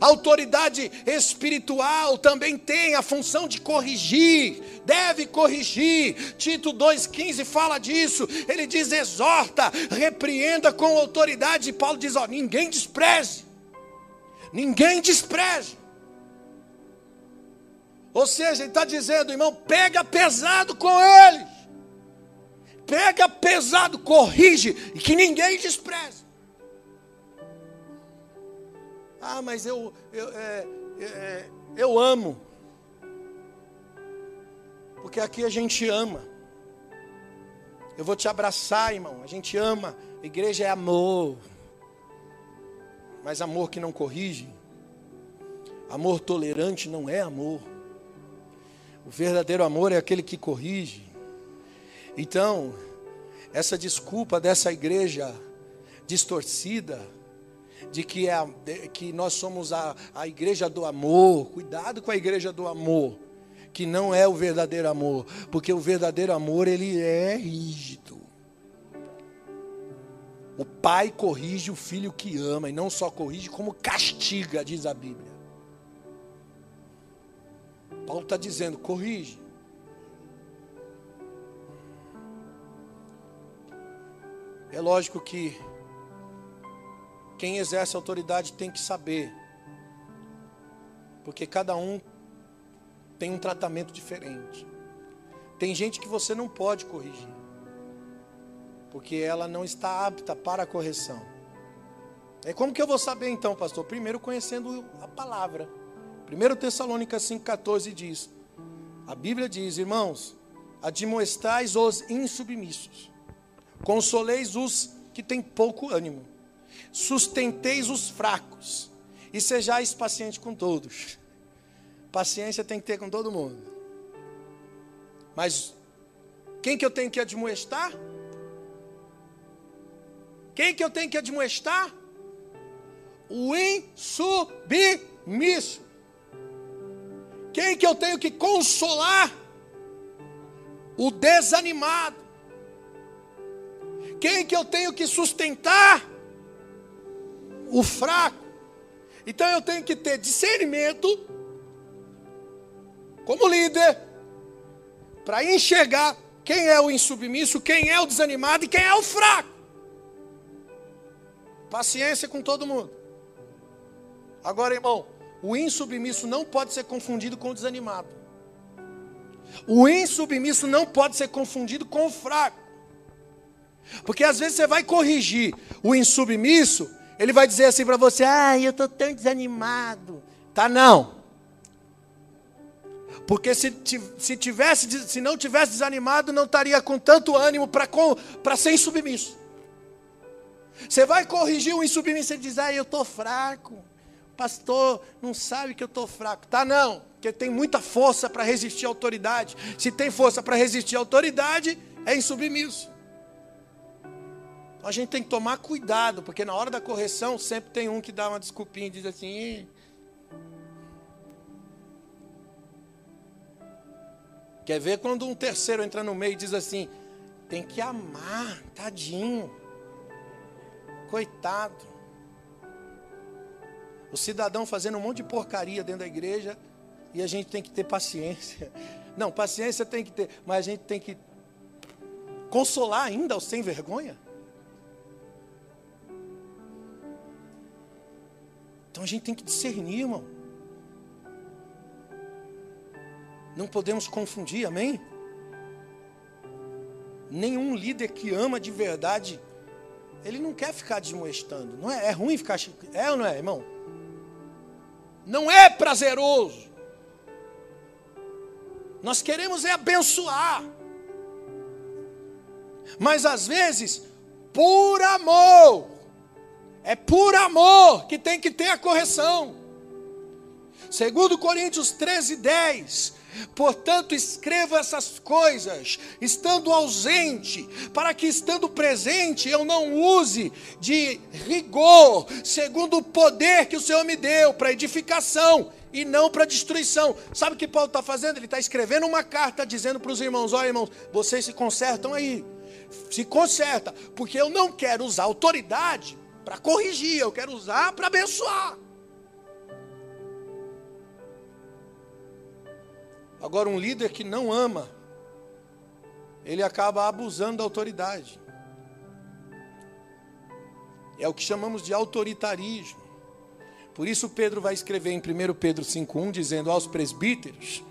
A autoridade espiritual também tem a função de corrigir, deve corrigir. Tito 2,15 fala disso. Ele diz: exorta, repreenda com autoridade. E Paulo diz: ó, ninguém despreze, ninguém despreze. Ou seja, ele está dizendo, irmão, pega pesado com eles. Pega pesado, corrige, e que ninguém despreze. Ah, mas eu, eu, é, é, eu amo. Porque aqui a gente ama. Eu vou te abraçar, irmão. A gente ama. A igreja é amor. Mas amor que não corrige. Amor tolerante não é amor. O verdadeiro amor é aquele que corrige. Então, essa desculpa dessa igreja distorcida, de que, é, de, que nós somos a, a igreja do amor, cuidado com a igreja do amor, que não é o verdadeiro amor, porque o verdadeiro amor ele é rígido. O pai corrige o filho que ama, e não só corrige, como castiga, diz a Bíblia. Paulo está dizendo: corrige. É lógico que quem exerce autoridade tem que saber, porque cada um tem um tratamento diferente. Tem gente que você não pode corrigir, porque ela não está apta para a correção. É como que eu vou saber então, pastor? Primeiro conhecendo a palavra. 1 Tessalônica 5,14 diz: A Bíblia diz, irmãos, admoestais os insubmissos, consoleis os que têm pouco ânimo, sustenteis os fracos, e sejais pacientes com todos. Paciência tem que ter com todo mundo. Mas quem que eu tenho que admoestar? Quem que eu tenho que admoestar? O insubmisso. Quem que eu tenho que consolar? O desanimado. Quem que eu tenho que sustentar? O fraco. Então eu tenho que ter discernimento como líder para enxergar quem é o insubmisso, quem é o desanimado e quem é o fraco. Paciência com todo mundo. Agora, irmão, o insubmisso não pode ser confundido com o desanimado. O insubmisso não pode ser confundido com o fraco. Porque às vezes você vai corrigir o insubmisso, ele vai dizer assim para você: "Ah, eu estou tão desanimado". Tá não. Porque se, se, tivesse, se não tivesse desanimado, não estaria com tanto ânimo para ser insubmisso. Você vai corrigir o insubmisso e diz: Ah, eu estou fraco pastor, não sabe que eu estou fraco. Tá não, porque tem muita força para resistir à autoridade. Se tem força para resistir à autoridade, é insubmisso. Então a gente tem que tomar cuidado, porque na hora da correção sempre tem um que dá uma desculpinha e diz assim. Quer ver quando um terceiro entra no meio e diz assim: tem que amar, tadinho, coitado. O cidadão fazendo um monte de porcaria dentro da igreja e a gente tem que ter paciência. Não, paciência tem que ter, mas a gente tem que consolar ainda os sem vergonha. Então a gente tem que discernir, irmão. Não podemos confundir, amém? Nenhum líder que ama de verdade, ele não quer ficar desmoestando. Não é, é ruim ficar. É ou não é, irmão? Não é prazeroso. Nós queremos é abençoar. Mas às vezes, por amor, é por amor que tem que ter a correção. Segundo Coríntios 13, 10, Portanto, escreva essas coisas, estando ausente, para que estando presente eu não use de rigor, segundo o poder que o Senhor me deu, para edificação e não para destruição. Sabe o que Paulo está fazendo? Ele está escrevendo uma carta dizendo para os irmãos: olha, irmãos, vocês se consertam aí, se conserta, porque eu não quero usar autoridade para corrigir, eu quero usar para abençoar. Agora, um líder que não ama, ele acaba abusando da autoridade. É o que chamamos de autoritarismo. Por isso, Pedro vai escrever em 1 Pedro 5,1 dizendo aos presbíteros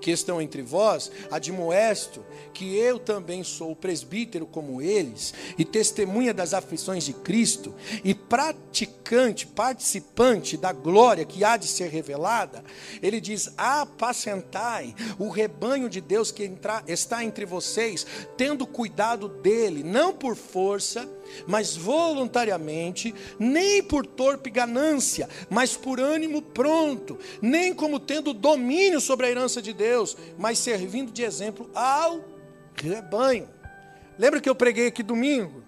que estão entre vós, admoesto que eu também sou presbítero como eles, e testemunha das aflições de Cristo, e praticante, participante da glória que há de ser revelada. Ele diz: apacentai o rebanho de Deus que está entre vocês, tendo cuidado dele, não por força, mas voluntariamente, nem por torpe ganância, mas por ânimo pronto, nem como tendo domínio sobre a herança de Deus, mas servindo de exemplo ao rebanho. Lembra que eu preguei aqui domingo?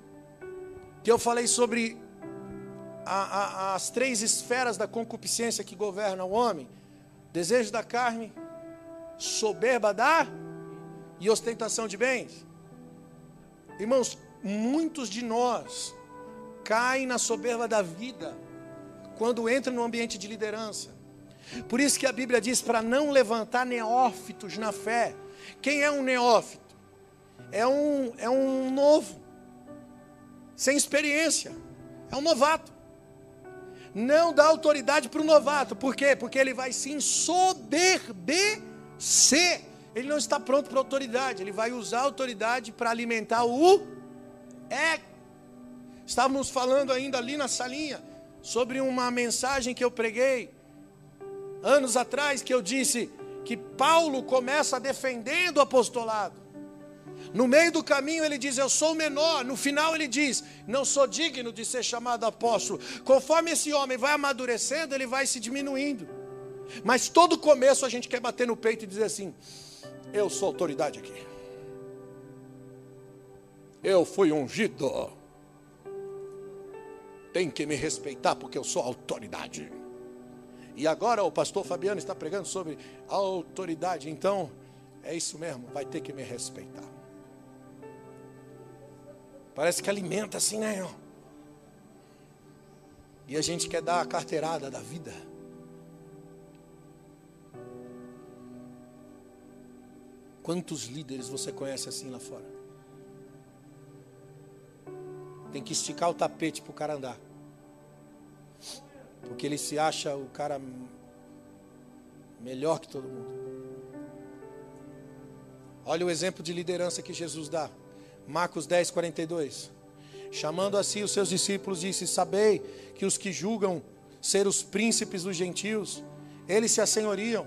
Que eu falei sobre a, a, as três esferas da concupiscência que governam o homem: desejo da carne, soberba da e ostentação de bens. Irmãos, muitos de nós caem na soberba da vida quando entram no ambiente de liderança. Por isso que a Bíblia diz para não levantar neófitos na fé. Quem é um neófito? É um, é um novo, sem experiência, é um novato. Não dá autoridade para o novato, por quê? Porque ele vai se ensoberbecer. Ele não está pronto para autoridade, ele vai usar a autoridade para alimentar o é. Estávamos falando ainda ali na salinha sobre uma mensagem que eu preguei anos atrás que eu disse que Paulo começa defendendo o apostolado. No meio do caminho ele diz: Eu sou menor. No final ele diz: Não sou digno de ser chamado apóstolo. Conforme esse homem vai amadurecendo, ele vai se diminuindo. Mas todo começo a gente quer bater no peito e dizer assim: Eu sou autoridade aqui. Eu fui ungido. Tem que me respeitar porque eu sou autoridade. E agora o pastor Fabiano está pregando sobre autoridade. Então, é isso mesmo, vai ter que me respeitar. Parece que alimenta assim, né? E a gente quer dar a carteirada da vida. Quantos líderes você conhece assim lá fora? Tem que esticar o tapete para o cara andar. Porque ele se acha o cara melhor que todo mundo. Olha o exemplo de liderança que Jesus dá. Marcos 10, 42. Chamando assim os seus discípulos, disse: Sabei que os que julgam ser os príncipes dos gentios, eles se assenhoriam,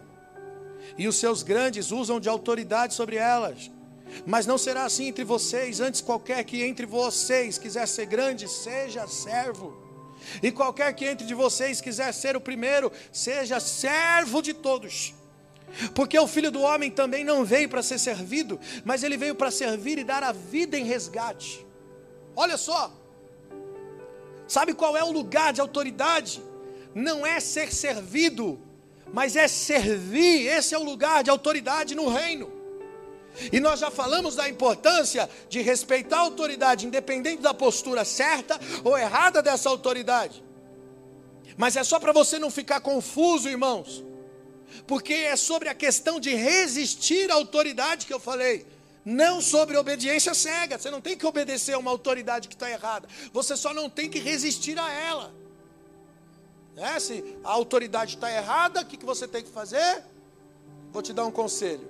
e os seus grandes usam de autoridade sobre elas. Mas não será assim entre vocês, antes qualquer que entre vocês quiser ser grande, seja servo. E qualquer que entre de vocês quiser ser o primeiro, seja servo de todos. Porque o filho do homem também não veio para ser servido, mas ele veio para servir e dar a vida em resgate. Olha só, sabe qual é o lugar de autoridade? Não é ser servido, mas é servir. Esse é o lugar de autoridade no reino. E nós já falamos da importância de respeitar a autoridade, independente da postura certa ou errada dessa autoridade. Mas é só para você não ficar confuso, irmãos, porque é sobre a questão de resistir à autoridade que eu falei. Não sobre obediência cega. Você não tem que obedecer a uma autoridade que está errada. Você só não tem que resistir a ela. É, se a autoridade está errada, o que, que você tem que fazer? Vou te dar um conselho.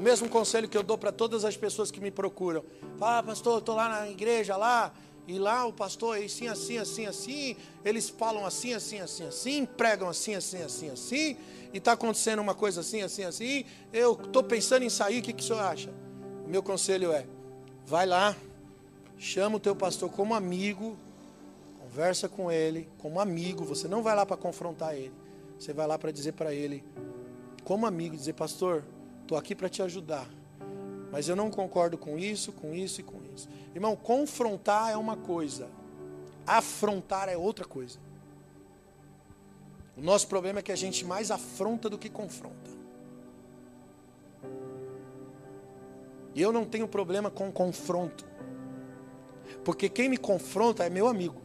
O mesmo conselho que eu dou para todas as pessoas que me procuram. Fala, ah, pastor, estou lá na igreja lá, e lá o pastor é assim, assim, assim, assim, eles falam assim, assim, assim, assim, pregam assim, assim, assim, assim, e está acontecendo uma coisa assim, assim, assim, eu estou pensando em sair, o que, que o senhor acha? O meu conselho é, vai lá, chama o teu pastor como amigo, conversa com ele, como amigo, você não vai lá para confrontar ele, você vai lá para dizer para ele, como amigo, dizer, pastor, Estou aqui para te ajudar. Mas eu não concordo com isso, com isso e com isso. Irmão, confrontar é uma coisa, afrontar é outra coisa. O nosso problema é que a gente mais afronta do que confronta. E eu não tenho problema com confronto. Porque quem me confronta é meu amigo.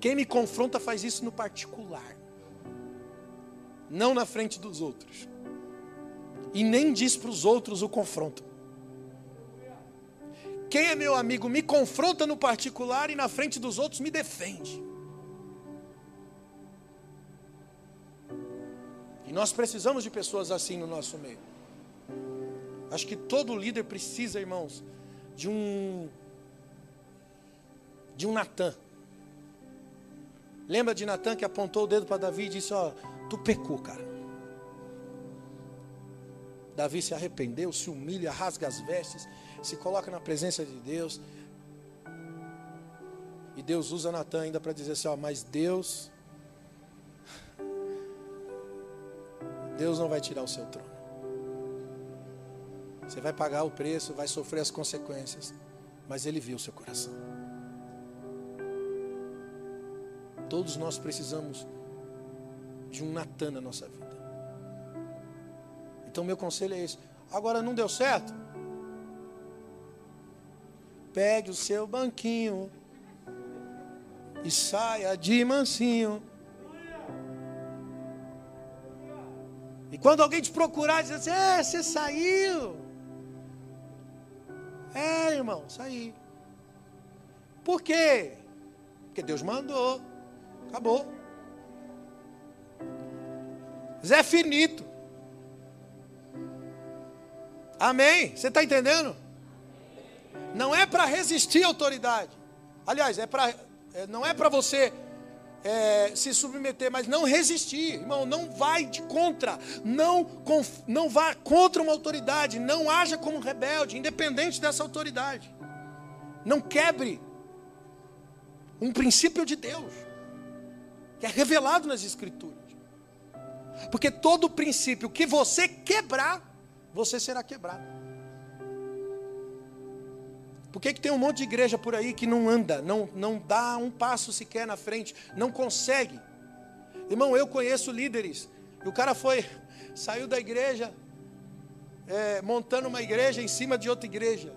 Quem me confronta faz isso no particular não na frente dos outros. E nem diz para os outros o confronto. Quem é meu amigo me confronta no particular e na frente dos outros me defende. E nós precisamos de pessoas assim no nosso meio. Acho que todo líder precisa, irmãos, de um de um Natan. Lembra de Natan que apontou o dedo para Davi e disse: Ó, tu pecou, cara. Davi se arrependeu, se humilha, rasga as vestes, se coloca na presença de Deus. E Deus usa Natan ainda para dizer assim: ó, mas Deus, Deus não vai tirar o seu trono. Você vai pagar o preço, vai sofrer as consequências, mas Ele viu o seu coração. Todos nós precisamos de um Natan na nossa vida. Então, meu conselho é esse. Agora não deu certo? Pegue o seu banquinho e saia de mansinho. E quando alguém te procurar, diz assim: É, você saiu. É, irmão, saí. Por quê? Porque Deus mandou. Acabou. Zé Finito. Amém? Você está entendendo? Não é para resistir à autoridade. Aliás, é para, é, não é para você é, se submeter, mas não resistir, irmão. Não vai de contra, não, não vá contra uma autoridade, não haja como rebelde, independente dessa autoridade. Não quebre um princípio de Deus que é revelado nas Escrituras. Porque todo princípio que você quebrar, você será quebrado. Por que, que tem um monte de igreja por aí que não anda, não, não dá um passo sequer na frente, não consegue? Irmão, eu conheço líderes, e o cara foi, saiu da igreja, é, montando uma igreja em cima de outra igreja.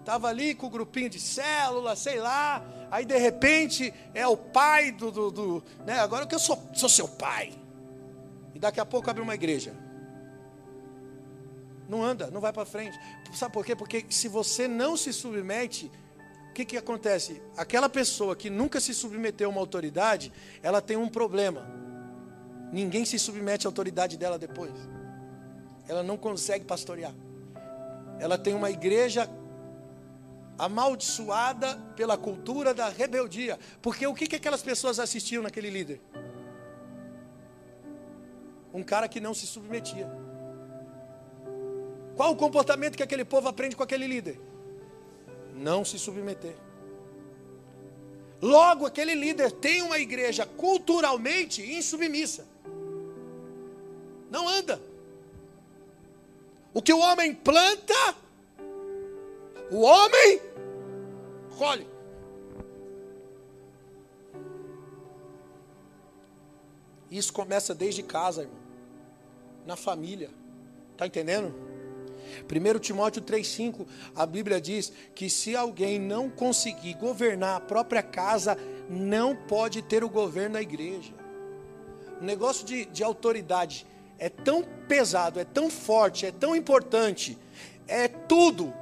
Estava ali com o grupinho de célula, sei lá, aí de repente é o pai do. do, do né? Agora que eu sou, sou seu pai. E daqui a pouco abre uma igreja. Não anda, não vai para frente. Sabe por quê? Porque se você não se submete, o que, que acontece? Aquela pessoa que nunca se submeteu a uma autoridade, ela tem um problema. Ninguém se submete à autoridade dela depois. Ela não consegue pastorear. Ela tem uma igreja amaldiçoada pela cultura da rebeldia. Porque o que, que aquelas pessoas assistiam naquele líder? Um cara que não se submetia. Qual o comportamento que aquele povo aprende com aquele líder? Não se submeter. Logo, aquele líder tem uma igreja culturalmente insubmissa. Não anda. O que o homem planta, o homem colhe. Isso começa desde casa, irmão. Na família. Está entendendo? 1 Timóteo 3,5, a Bíblia diz que se alguém não conseguir governar a própria casa, não pode ter o governo da igreja. O negócio de, de autoridade é tão pesado, é tão forte, é tão importante, é tudo,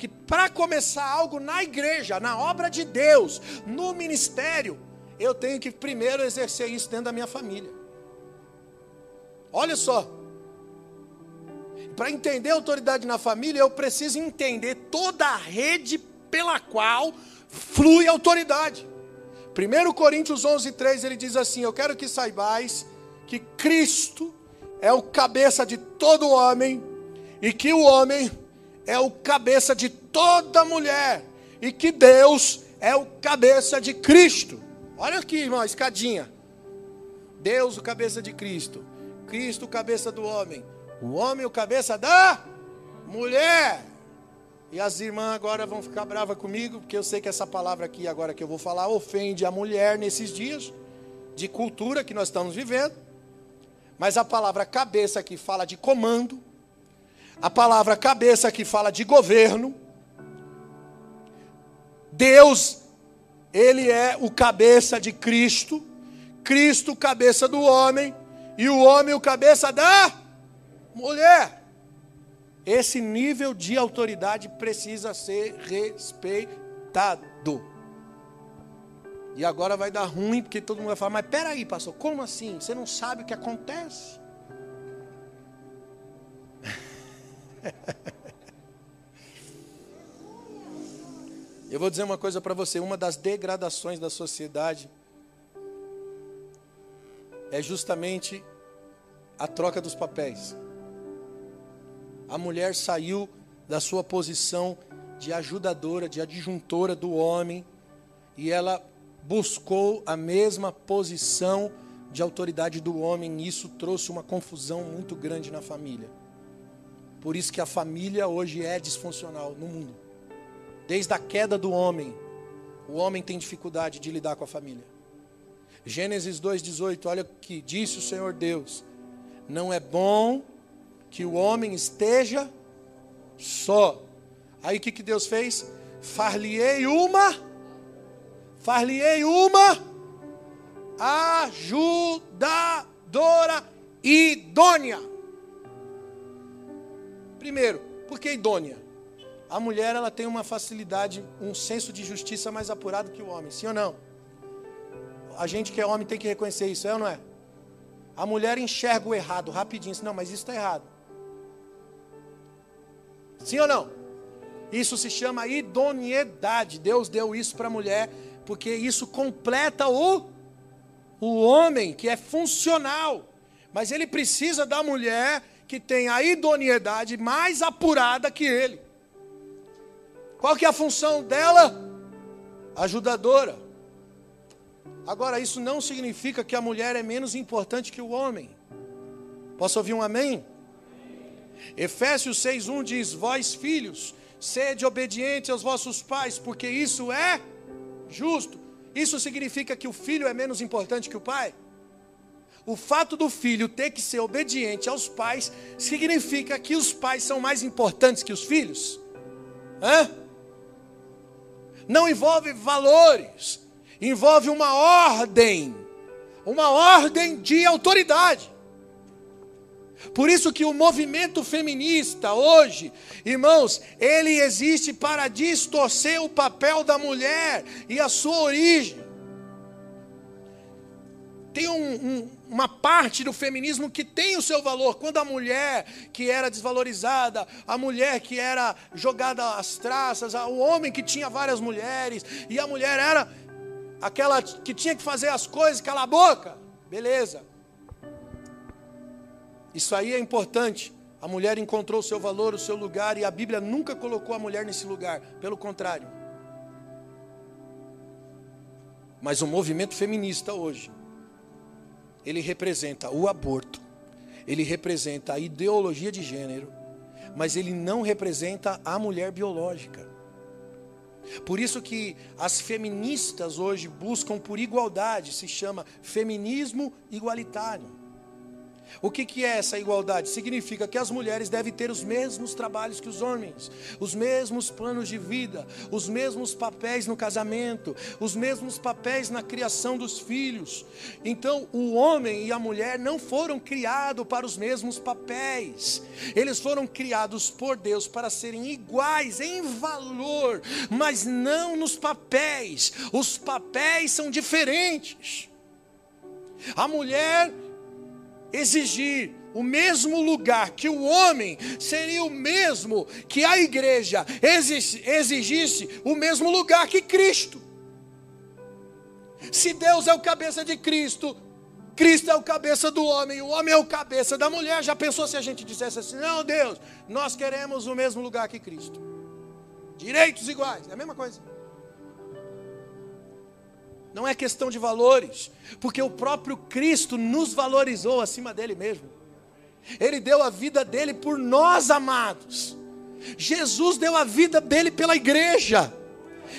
que para começar algo na igreja, na obra de Deus, no ministério, eu tenho que primeiro exercer isso dentro da minha família. Olha só, para entender a autoridade na família, eu preciso entender toda a rede pela qual flui a autoridade. 1 Coríntios 11, 3, ele diz assim: Eu quero que saibais que Cristo é o cabeça de todo homem, e que o homem é o cabeça de toda mulher, e que Deus é o cabeça de Cristo. Olha aqui, irmão, escadinha. Deus, o cabeça de Cristo. Cristo, o cabeça do homem. O homem, o cabeça da mulher. E as irmãs agora vão ficar bravas comigo, porque eu sei que essa palavra aqui, agora que eu vou falar, ofende a mulher nesses dias de cultura que nós estamos vivendo. Mas a palavra cabeça aqui fala de comando. A palavra cabeça aqui fala de governo. Deus, Ele é o cabeça de Cristo. Cristo, cabeça do homem. E o homem, o cabeça da mulher. Esse nível de autoridade precisa ser respeitado. E agora vai dar ruim, porque todo mundo vai falar, mas peraí, pastor, como assim? Você não sabe o que acontece? Eu vou dizer uma coisa para você: uma das degradações da sociedade é justamente a troca dos papéis. A mulher saiu da sua posição de ajudadora, de adjuntora do homem, e ela buscou a mesma posição de autoridade do homem, e isso trouxe uma confusão muito grande na família. Por isso que a família hoje é disfuncional no mundo. Desde a queda do homem, o homem tem dificuldade de lidar com a família. Gênesis 2,18, olha o que disse o Senhor Deus: Não é bom que o homem esteja só. Aí o que, que Deus fez? Far-lhe-ei uma, far-lhe-ei uma ajudadora idônea. Primeiro, por que idônea? A mulher ela tem uma facilidade, um senso de justiça mais apurado que o homem, sim ou não? A gente que é homem tem que reconhecer isso, é ou não é? A mulher enxerga o errado rapidinho, não, mas isso está errado. Sim ou não? Isso se chama idoneidade. Deus deu isso para a mulher, porque isso completa o, o homem, que é funcional. Mas ele precisa da mulher que tem a idoneidade mais apurada que ele. Qual que é a função dela? Ajudadora. Agora, isso não significa que a mulher é menos importante que o homem. Posso ouvir um amém? Efésios 6:1 diz: Vós filhos, sede obedientes aos vossos pais, porque isso é justo. Isso significa que o filho é menos importante que o pai? O fato do filho ter que ser obediente aos pais significa que os pais são mais importantes que os filhos? Hã? Não envolve valores, envolve uma ordem, uma ordem de autoridade. Por isso que o movimento feminista hoje, irmãos, ele existe para distorcer o papel da mulher e a sua origem. Tem um, um, uma parte do feminismo que tem o seu valor. Quando a mulher que era desvalorizada, a mulher que era jogada às traças, o homem que tinha várias mulheres, e a mulher era aquela que tinha que fazer as coisas, cala a boca. Beleza. Isso aí é importante. A mulher encontrou o seu valor, o seu lugar, e a Bíblia nunca colocou a mulher nesse lugar. Pelo contrário. Mas o movimento feminista hoje ele representa o aborto, ele representa a ideologia de gênero, mas ele não representa a mulher biológica. Por isso que as feministas hoje buscam por igualdade, se chama feminismo igualitário. O que, que é essa igualdade? Significa que as mulheres devem ter os mesmos trabalhos que os homens, os mesmos planos de vida, os mesmos papéis no casamento, os mesmos papéis na criação dos filhos. Então, o homem e a mulher não foram criados para os mesmos papéis, eles foram criados por Deus para serem iguais em valor, mas não nos papéis. Os papéis são diferentes. A mulher exigir o mesmo lugar que o homem, seria o mesmo que a igreja exigisse o mesmo lugar que Cristo. Se Deus é o cabeça de Cristo, Cristo é o cabeça do homem, o homem é o cabeça da mulher. Já pensou se a gente dissesse assim: não, Deus, nós queremos o mesmo lugar que Cristo, direitos iguais, é a mesma coisa. Não é questão de valores, porque o próprio Cristo nos valorizou acima dele mesmo. Ele deu a vida dele por nós, amados. Jesus deu a vida dele pela igreja.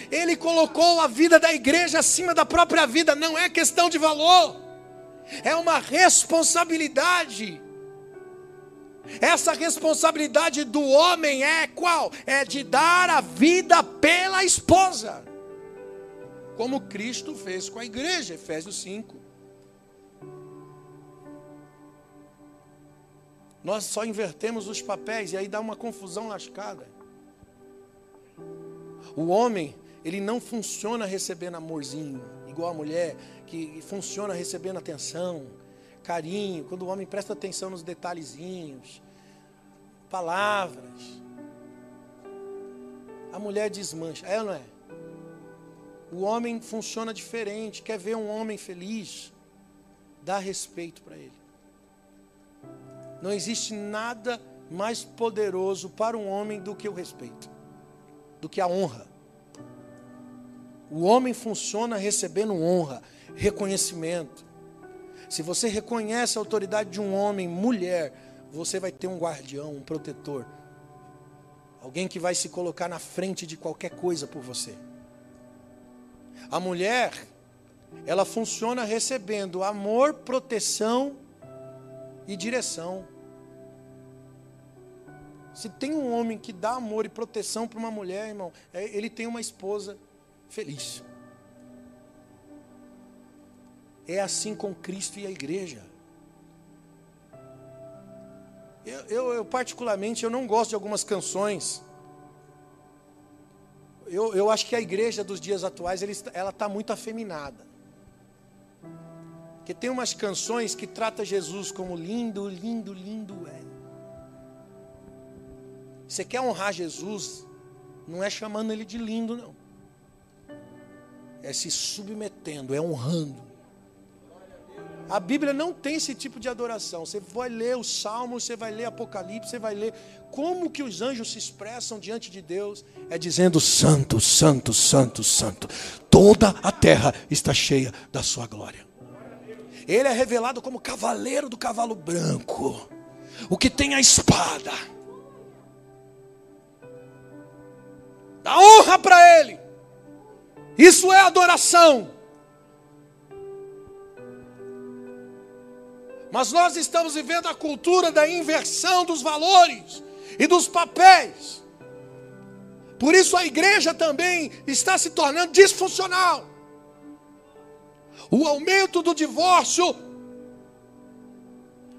Ele colocou a vida da igreja acima da própria vida. Não é questão de valor, é uma responsabilidade. Essa responsabilidade do homem é qual? É de dar a vida pela esposa como Cristo fez com a igreja, Efésios 5. Nós só invertemos os papéis e aí dá uma confusão lascada. O homem, ele não funciona recebendo amorzinho, igual a mulher, que funciona recebendo atenção, carinho, quando o homem presta atenção nos detalhezinhos, palavras. A mulher desmancha, é ou não é? O homem funciona diferente, quer ver um homem feliz, dá respeito para ele. Não existe nada mais poderoso para um homem do que o respeito, do que a honra. O homem funciona recebendo honra, reconhecimento. Se você reconhece a autoridade de um homem, mulher, você vai ter um guardião, um protetor. Alguém que vai se colocar na frente de qualquer coisa por você. A mulher, ela funciona recebendo amor, proteção e direção. Se tem um homem que dá amor e proteção para uma mulher, irmão, é, ele tem uma esposa feliz. É assim com Cristo e a igreja. Eu, eu, eu, particularmente, eu não gosto de algumas canções. Eu, eu acho que a igreja dos dias atuais, ela está muito afeminada. Porque tem umas canções que trata Jesus como lindo, lindo, lindo é. Você quer honrar Jesus, não é chamando ele de lindo, não. É se submetendo, é honrando. A Bíblia não tem esse tipo de adoração. Você vai ler os Salmos, você vai ler Apocalipse, você vai ler como que os anjos se expressam diante de Deus. É dizendo: Santo, Santo, Santo, Santo. Toda a terra está cheia da sua glória. Ele é revelado como cavaleiro do cavalo branco, o que tem a espada. Dá honra para ele. Isso é adoração. Mas nós estamos vivendo a cultura da inversão dos valores e dos papéis. Por isso a igreja também está se tornando disfuncional. O aumento do divórcio,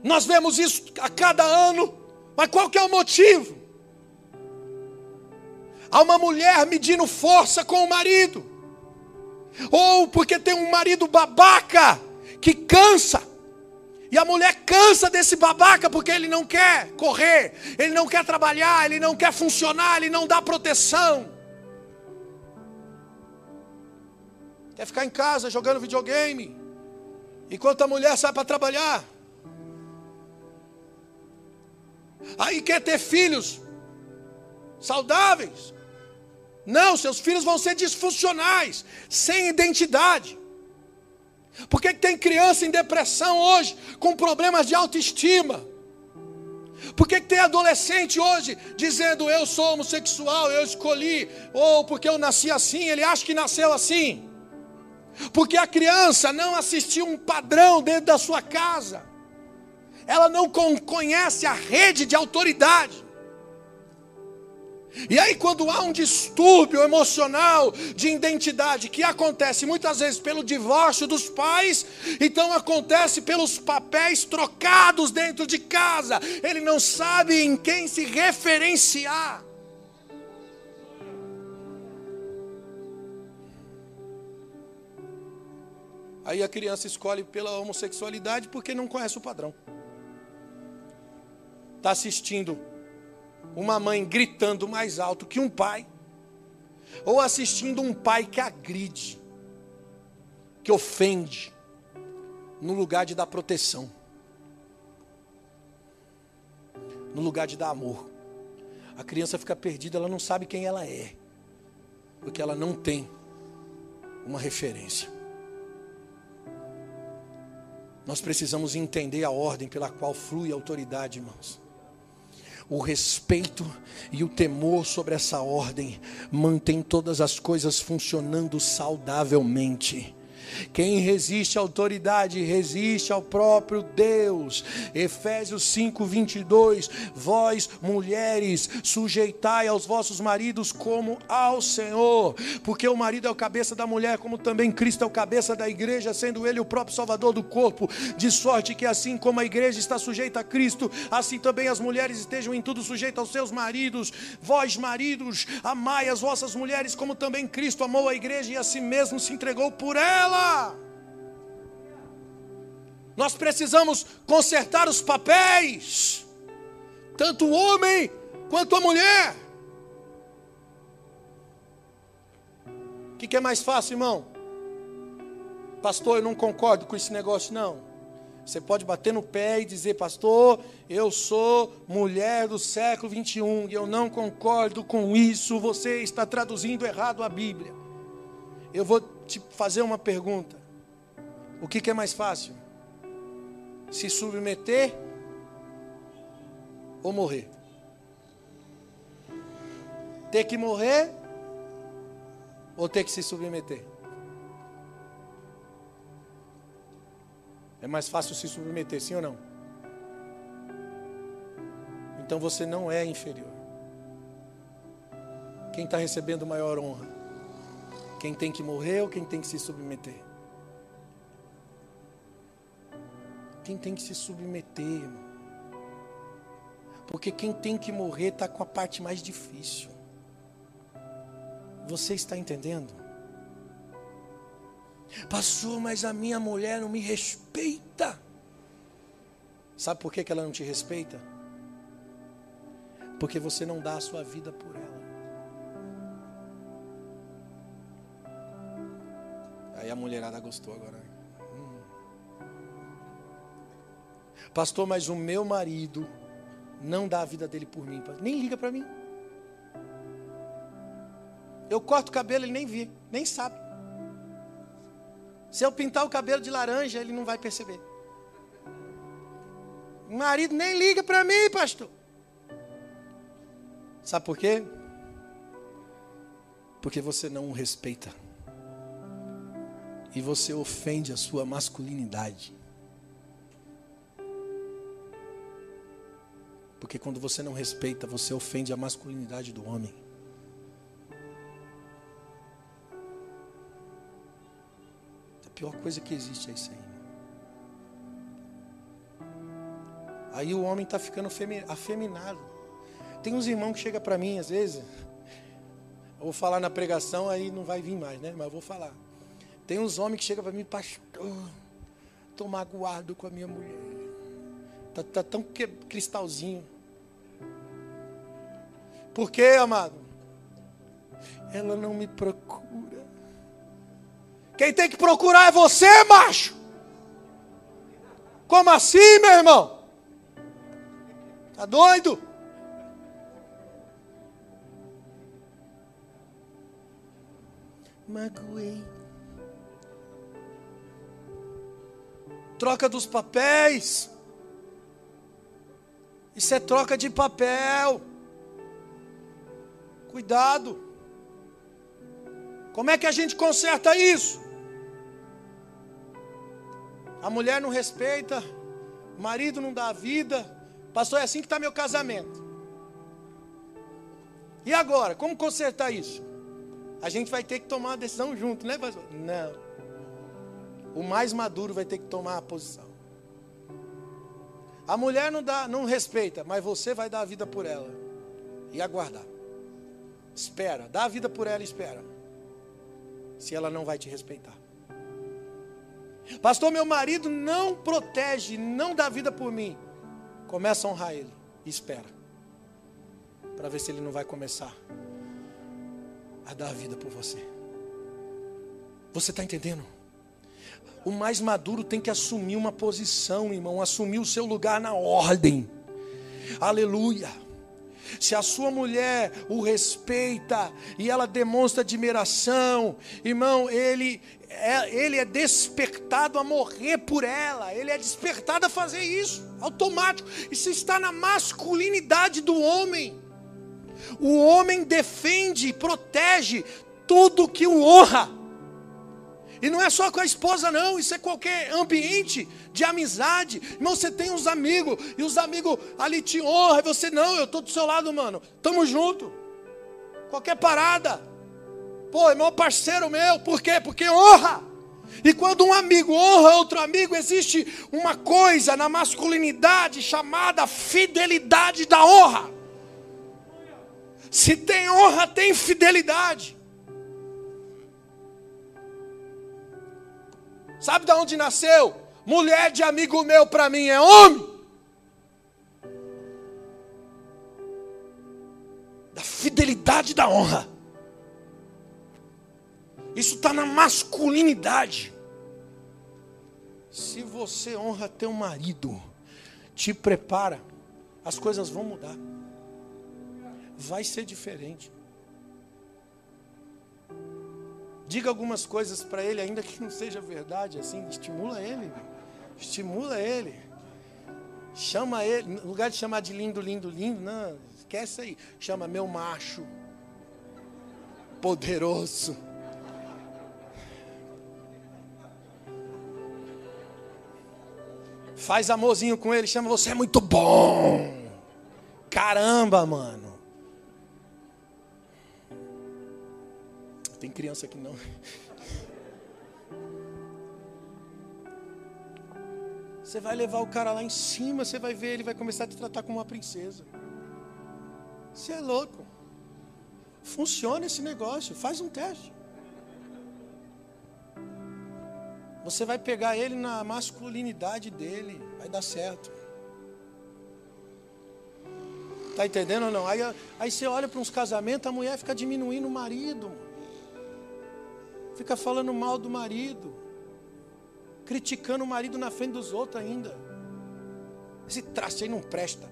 nós vemos isso a cada ano, mas qual que é o motivo? Há uma mulher medindo força com o marido, ou porque tem um marido babaca que cansa e a mulher cansa desse babaca porque ele não quer correr, ele não quer trabalhar, ele não quer funcionar, ele não dá proteção. Quer ficar em casa jogando videogame, enquanto a mulher sai para trabalhar. Aí quer ter filhos saudáveis. Não, seus filhos vão ser disfuncionais, sem identidade. Por que, tem criança em depressão hoje, com problemas de autoestima? Por que tem adolescente hoje dizendo eu sou homossexual, eu escolhi, ou porque eu nasci assim, ele acha que nasceu assim? Porque a criança não assistiu um padrão dentro da sua casa, ela não conhece a rede de autoridade. E aí, quando há um distúrbio emocional de identidade, que acontece muitas vezes pelo divórcio dos pais, então acontece pelos papéis trocados dentro de casa, ele não sabe em quem se referenciar. Aí a criança escolhe pela homossexualidade porque não conhece o padrão. Está assistindo uma mãe gritando mais alto que um pai, ou assistindo um pai que agride, que ofende, no lugar de dar proteção, no lugar de dar amor. A criança fica perdida, ela não sabe quem ela é, porque ela não tem uma referência. Nós precisamos entender a ordem pela qual flui a autoridade, irmãos o respeito e o temor sobre essa ordem mantém todas as coisas funcionando saudavelmente. Quem resiste à autoridade resiste ao próprio Deus. Efésios 5, 22. Vós, mulheres, sujeitai aos vossos maridos como ao Senhor, porque o marido é o cabeça da mulher, como também Cristo é o cabeça da igreja, sendo ele o próprio Salvador do corpo, de sorte que assim como a igreja está sujeita a Cristo, assim também as mulheres estejam em tudo sujeitas aos seus maridos. Vós, maridos, amai as vossas mulheres, como também Cristo amou a igreja e a si mesmo se entregou por ela. Nós precisamos consertar os papéis, tanto o homem quanto a mulher. O que, que é mais fácil, irmão? Pastor, eu não concordo com esse negócio, não. Você pode bater no pé e dizer, pastor, eu sou mulher do século 21 e eu não concordo com isso, você está traduzindo errado a Bíblia. Eu vou te fazer uma pergunta: o que, que é mais fácil? Se submeter ou morrer? Ter que morrer ou ter que se submeter? É mais fácil se submeter, sim ou não? Então você não é inferior. Quem está recebendo maior honra? Quem tem que morrer ou quem tem que se submeter? Quem tem que se submeter, irmão? Porque quem tem que morrer está com a parte mais difícil. Você está entendendo? Pastor, mas a minha mulher não me respeita. Sabe por que, ela não te respeita? Porque você não dá a sua vida por ela. Aí a mulherada gostou agora. Hum. Pastor, mas o meu marido não dá a vida dele por mim. Nem liga para mim. Eu corto o cabelo, ele nem vê, nem sabe. Se eu pintar o cabelo de laranja, ele não vai perceber. O marido nem liga para mim, pastor. Sabe por quê? Porque você não o respeita. E você ofende a sua masculinidade. Porque quando você não respeita, você ofende a masculinidade do homem. pior coisa que existe é isso aí. Aí o homem está ficando afeminado. Tem uns irmãos que chegam para mim às vezes. Eu vou falar na pregação, aí não vai vir mais, né? Mas eu vou falar. Tem uns homens que chegam para mim, pastor, estou magoado com a minha mulher. Está tá tão que, cristalzinho. Por quê, amado? Ela não me procura. Quem tem que procurar é você, macho. Como assim, meu irmão? Tá doido? Magoei. Troca dos papéis. Isso é troca de papel. Cuidado. Como é que a gente conserta isso? A mulher não respeita, o marido não dá vida. Pastor, é assim que está meu casamento. E agora, como consertar isso? A gente vai ter que tomar uma decisão junto, né, pastor? Não. O mais maduro vai ter que tomar a posição. A mulher não dá, não respeita, mas você vai dar a vida por ela e aguardar. Espera, dá a vida por ela e espera. Se ela não vai te respeitar. Pastor, meu marido não protege, não dá vida por mim. Começa a honrar ele e espera. Para ver se ele não vai começar a dar vida por você. Você está entendendo? O mais maduro tem que assumir uma posição, irmão, assumir o seu lugar na ordem. Aleluia. Se a sua mulher o respeita e ela demonstra admiração, irmão, ele é, ele é despertado a morrer por ela, ele é despertado a fazer isso, automático. Isso está na masculinidade do homem. O homem defende, protege tudo que o honra. E não é só com a esposa, não. Isso é qualquer ambiente de amizade. Irmão, você tem uns amigos. E os amigos ali te honram. E você, não, eu estou do seu lado, mano. Tamo junto. Qualquer parada. Pô, irmão, parceiro meu. Por quê? Porque honra. E quando um amigo honra outro amigo, existe uma coisa na masculinidade chamada fidelidade da honra. Se tem honra, tem fidelidade. Sabe de onde nasceu? Mulher de amigo meu para mim é homem. Da fidelidade da honra. Isso está na masculinidade. Se você honra teu marido, te prepara, as coisas vão mudar. Vai ser diferente. Diga algumas coisas para ele, ainda que não seja verdade, assim, estimula ele. Estimula ele. Chama ele, no lugar de chamar de lindo, lindo, lindo, não, esquece aí. Chama meu macho. Poderoso. Faz amorzinho com ele, chama você é muito bom. Caramba, mano. Tem criança aqui não. Você vai levar o cara lá em cima, você vai ver, ele vai começar a te tratar como uma princesa. Você é louco. Funciona esse negócio, faz um teste. Você vai pegar ele na masculinidade dele, vai dar certo. Tá entendendo ou não? Aí, aí você olha para uns casamentos, a mulher fica diminuindo o marido fica falando mal do marido, criticando o marido na frente dos outros ainda. Esse traste aí não presta.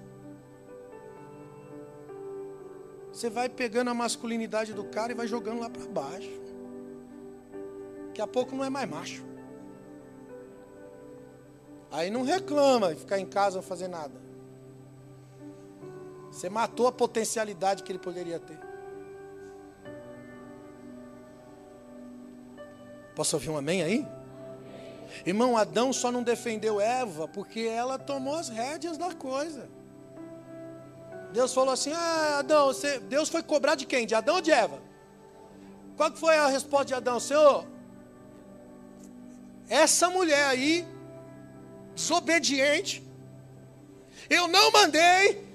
Você vai pegando a masculinidade do cara e vai jogando lá para baixo. Daqui a pouco não é mais macho. Aí não reclama de ficar em casa não fazer nada. Você matou a potencialidade que ele poderia ter. Posso ouvir um amém aí? Irmão, Adão só não defendeu Eva porque ela tomou as rédeas da coisa. Deus falou assim: Ah, Adão, você... Deus foi cobrar de quem? De Adão ou de Eva? Qual foi a resposta de Adão? Senhor, essa mulher aí, desobediente, eu não mandei,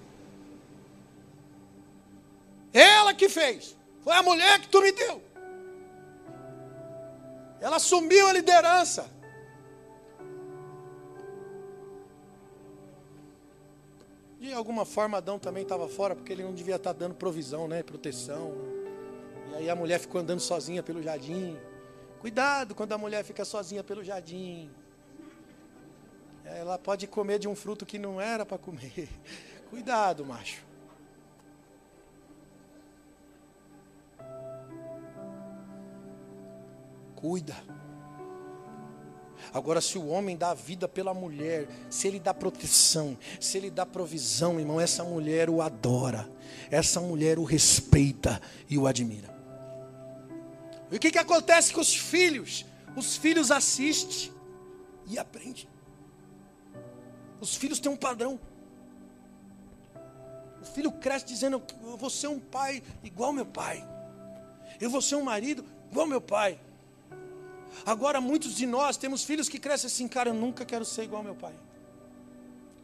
ela que fez, foi a mulher que tu me deu. Ela assumiu a liderança. De alguma forma, Adão também estava fora, porque ele não devia estar dando provisão, né? Proteção. E aí a mulher ficou andando sozinha pelo jardim. Cuidado quando a mulher fica sozinha pelo jardim. Ela pode comer de um fruto que não era para comer. Cuidado, macho. Cuida. Agora, se o homem dá a vida pela mulher, se ele dá proteção, se ele dá provisão, irmão, essa mulher o adora, essa mulher o respeita e o admira. E o que, que acontece com os filhos? Os filhos assistem e aprendem. Os filhos têm um padrão. O filho cresce dizendo: Eu vou ser um pai igual meu pai. Eu vou ser um marido igual meu pai. Agora, muitos de nós temos filhos que crescem assim, cara, eu nunca quero ser igual ao meu pai.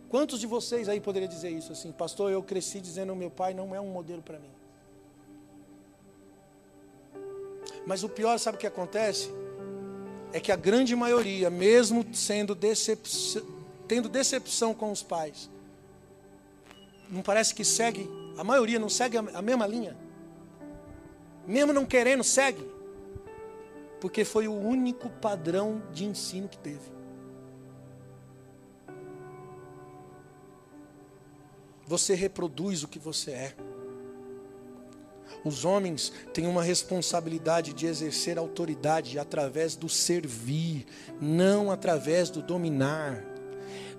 Quantos de vocês aí poderiam dizer isso assim, pastor? Eu cresci dizendo meu pai não é um modelo para mim. Mas o pior, sabe o que acontece? É que a grande maioria, mesmo sendo decep... tendo decepção com os pais, não parece que segue, a maioria não segue a mesma linha. Mesmo não querendo, segue porque foi o único padrão de ensino que teve. Você reproduz o que você é. Os homens têm uma responsabilidade de exercer autoridade através do servir, não através do dominar.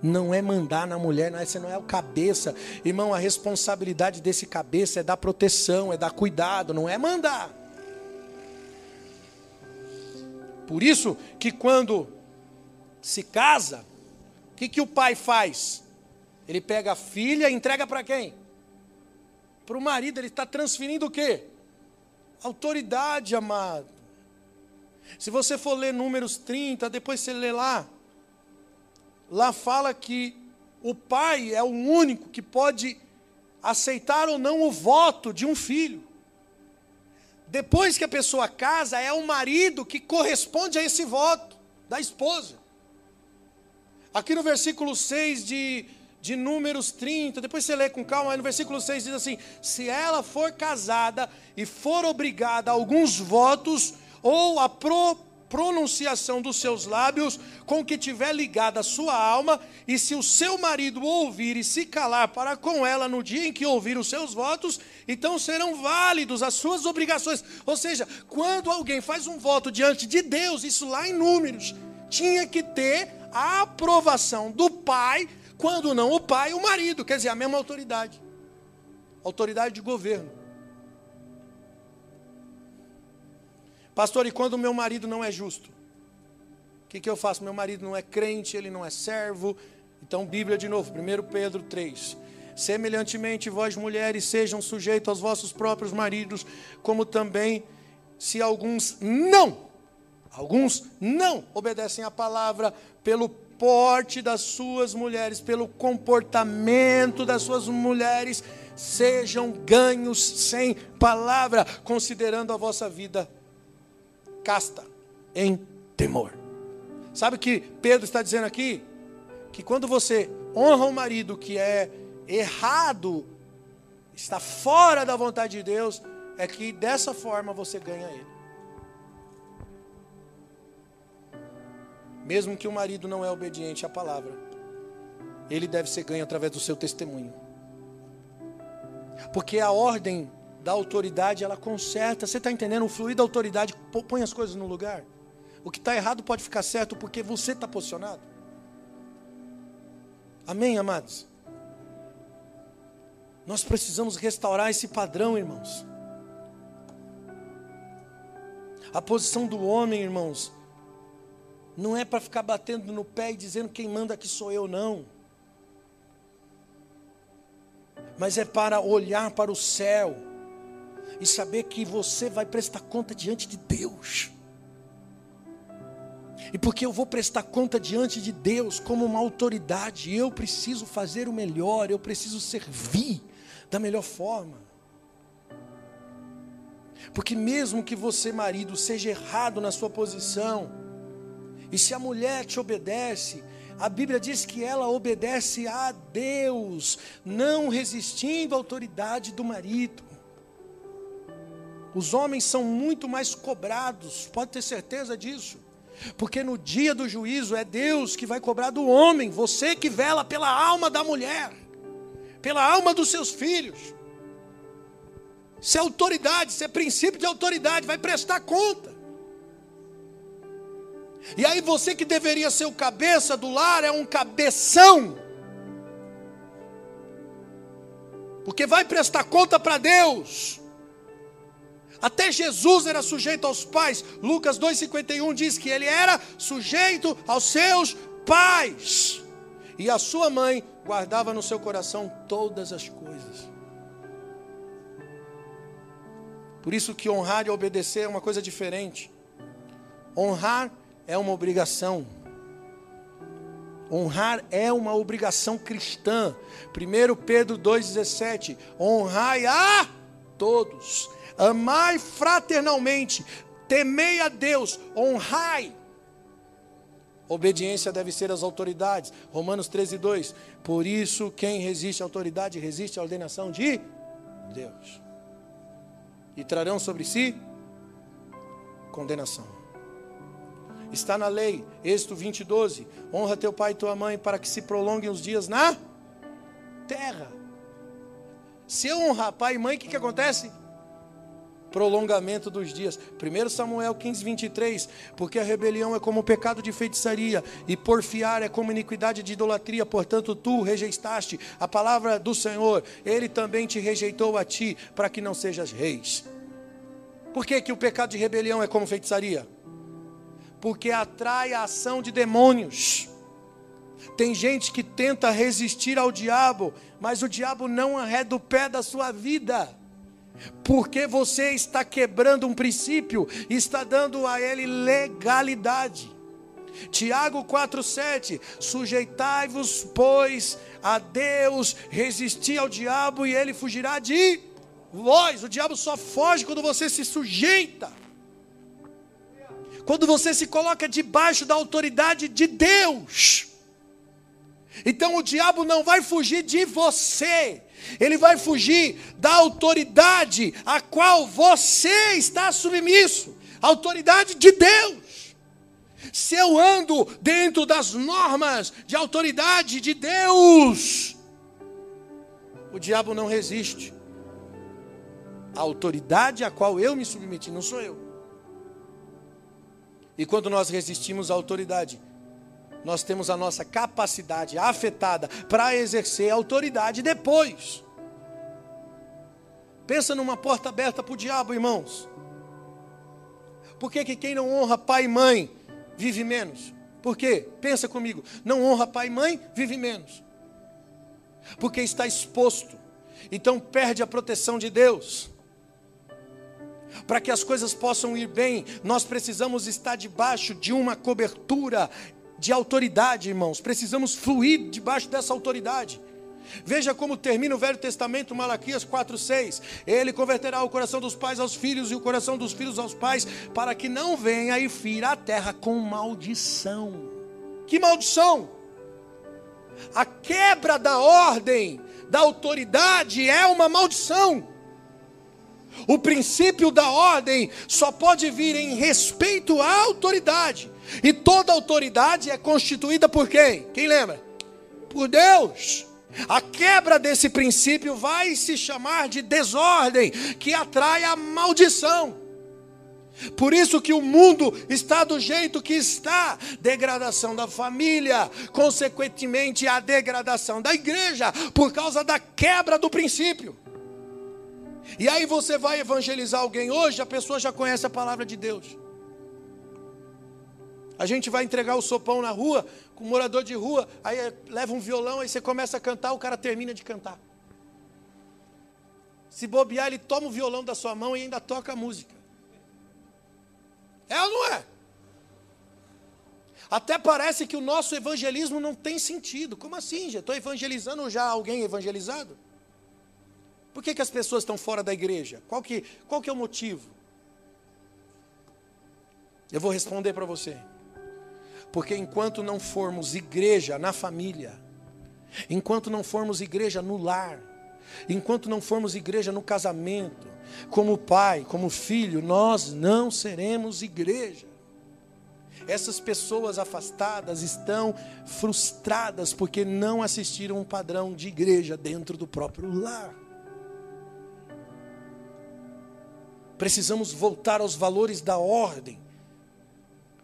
Não é mandar na mulher, não, você não é o cabeça. Irmão, a responsabilidade desse cabeça é dar proteção, é dar cuidado, não é mandar. Por isso que quando se casa, o que, que o pai faz? Ele pega a filha e entrega para quem? Para o marido, ele está transferindo o quê? Autoridade, amado. Se você for ler Números 30, depois você lê lá, lá fala que o pai é o único que pode aceitar ou não o voto de um filho. Depois que a pessoa casa, é o marido que corresponde a esse voto da esposa. Aqui no versículo 6 de, de Números 30, depois você lê com calma, aí no versículo 6 diz assim: Se ela for casada e for obrigada a alguns votos, ou a pro, pronunciação dos seus lábios com que tiver ligada a sua alma, e se o seu marido ouvir e se calar para com ela no dia em que ouvir os seus votos, então serão válidos as suas obrigações. Ou seja, quando alguém faz um voto diante de Deus, isso lá em números, tinha que ter a aprovação do pai, quando não o pai, o marido, quer dizer, a mesma autoridade. Autoridade de governo. Pastor, e quando o meu marido não é justo? O que, que eu faço? Meu marido não é crente, ele não é servo. Então, Bíblia de novo, 1 Pedro 3. Semelhantemente, vós mulheres sejam sujeitos aos vossos próprios maridos, como também se alguns não, alguns não obedecem à palavra pelo porte das suas mulheres, pelo comportamento das suas mulheres, sejam ganhos sem palavra, considerando a vossa vida casta em temor. Sabe o que Pedro está dizendo aqui? Que quando você honra um marido que é errado, está fora da vontade de Deus, é que dessa forma você ganha ele. Mesmo que o marido não é obediente à palavra, ele deve ser ganho através do seu testemunho. Porque a ordem da autoridade, ela conserta. Você está entendendo? O fluir da autoridade põe as coisas no lugar. O que está errado pode ficar certo porque você está posicionado. Amém, amados? Nós precisamos restaurar esse padrão, irmãos. A posição do homem, irmãos, não é para ficar batendo no pé e dizendo quem manda aqui sou eu, não. Mas é para olhar para o céu e saber que você vai prestar conta diante de Deus. E porque eu vou prestar conta diante de Deus como uma autoridade, eu preciso fazer o melhor, eu preciso servir da melhor forma. Porque mesmo que você, marido, seja errado na sua posição, e se a mulher te obedece, a Bíblia diz que ela obedece a Deus, não resistindo à autoridade do marido. Os homens são muito mais cobrados, pode ter certeza disso. Porque no dia do juízo é Deus que vai cobrar do homem, você que vela pela alma da mulher, pela alma dos seus filhos. Isso é autoridade, isso é princípio de autoridade, vai prestar conta. E aí você que deveria ser o cabeça do lar é um cabeção. Porque vai prestar conta para Deus. Até Jesus era sujeito aos pais. Lucas 2,51 diz que ele era sujeito aos seus pais. E a sua mãe guardava no seu coração todas as coisas. Por isso que honrar e obedecer é uma coisa diferente. Honrar é uma obrigação. Honrar é uma obrigação cristã. 1 Pedro 2,17: Honrai a todos, amai fraternalmente, temei a Deus, honrai. Obediência deve ser às autoridades. Romanos 13, 2. Por isso, quem resiste à autoridade resiste à ordenação de Deus. E trarão sobre si condenação. Está na lei, Êxodo 20, 12. Honra teu pai e tua mãe para que se prolonguem os dias na terra. Se eu honrar pai e mãe, o que, que acontece? Prolongamento dos dias. 1 Samuel 15, 23. Porque a rebelião é como o pecado de feitiçaria, e porfiar é como iniquidade de idolatria. Portanto, tu rejeitaste a palavra do Senhor, ele também te rejeitou a ti, para que não sejas reis. Por que, que o pecado de rebelião é como feitiçaria? porque atrai a ação de demônios. Tem gente que tenta resistir ao diabo, mas o diabo não arreda o pé da sua vida. Porque você está quebrando um princípio está dando a ele legalidade. Tiago 4,7: Sujeitai-vos, pois, a Deus, resisti ao diabo e ele fugirá de vós. O diabo só foge quando você se sujeita, quando você se coloca debaixo da autoridade de Deus. Então o diabo não vai fugir de você, ele vai fugir da autoridade a qual você está submisso autoridade de Deus. Se eu ando dentro das normas de autoridade de Deus, o diabo não resiste. A autoridade a qual eu me submeti, não sou eu. E quando nós resistimos à autoridade, nós temos a nossa capacidade afetada para exercer autoridade depois. Pensa numa porta aberta para o diabo, irmãos. Por que, que quem não honra pai e mãe vive menos? Por quê? Pensa comigo. Não honra pai e mãe, vive menos. Porque está exposto. Então perde a proteção de Deus. Para que as coisas possam ir bem, nós precisamos estar debaixo de uma cobertura de autoridade, irmãos. Precisamos fluir debaixo dessa autoridade. Veja como termina o Velho Testamento, Malaquias 4:6. Ele converterá o coração dos pais aos filhos e o coração dos filhos aos pais, para que não venha e fira a terra com maldição. Que maldição? A quebra da ordem, da autoridade é uma maldição. O princípio da ordem só pode vir em respeito à autoridade. E toda autoridade é constituída por quem? Quem lembra? Por Deus. A quebra desse princípio vai se chamar de desordem, que atrai a maldição. Por isso que o mundo está do jeito que está, degradação da família, consequentemente a degradação da igreja, por causa da quebra do princípio. E aí você vai evangelizar alguém hoje, a pessoa já conhece a palavra de Deus. A gente vai entregar o sopão na rua, com um morador de rua, aí leva um violão, aí você começa a cantar, o cara termina de cantar. Se bobear, ele toma o violão da sua mão e ainda toca a música. É ou não é? Até parece que o nosso evangelismo não tem sentido. Como assim, já estou evangelizando já alguém evangelizado? Por que, que as pessoas estão fora da igreja? Qual que, qual que é o motivo? Eu vou responder para você. Porque enquanto não formos igreja na família, enquanto não formos igreja no lar, enquanto não formos igreja no casamento, como pai, como filho, nós não seremos igreja. Essas pessoas afastadas estão frustradas porque não assistiram um padrão de igreja dentro do próprio lar. Precisamos voltar aos valores da ordem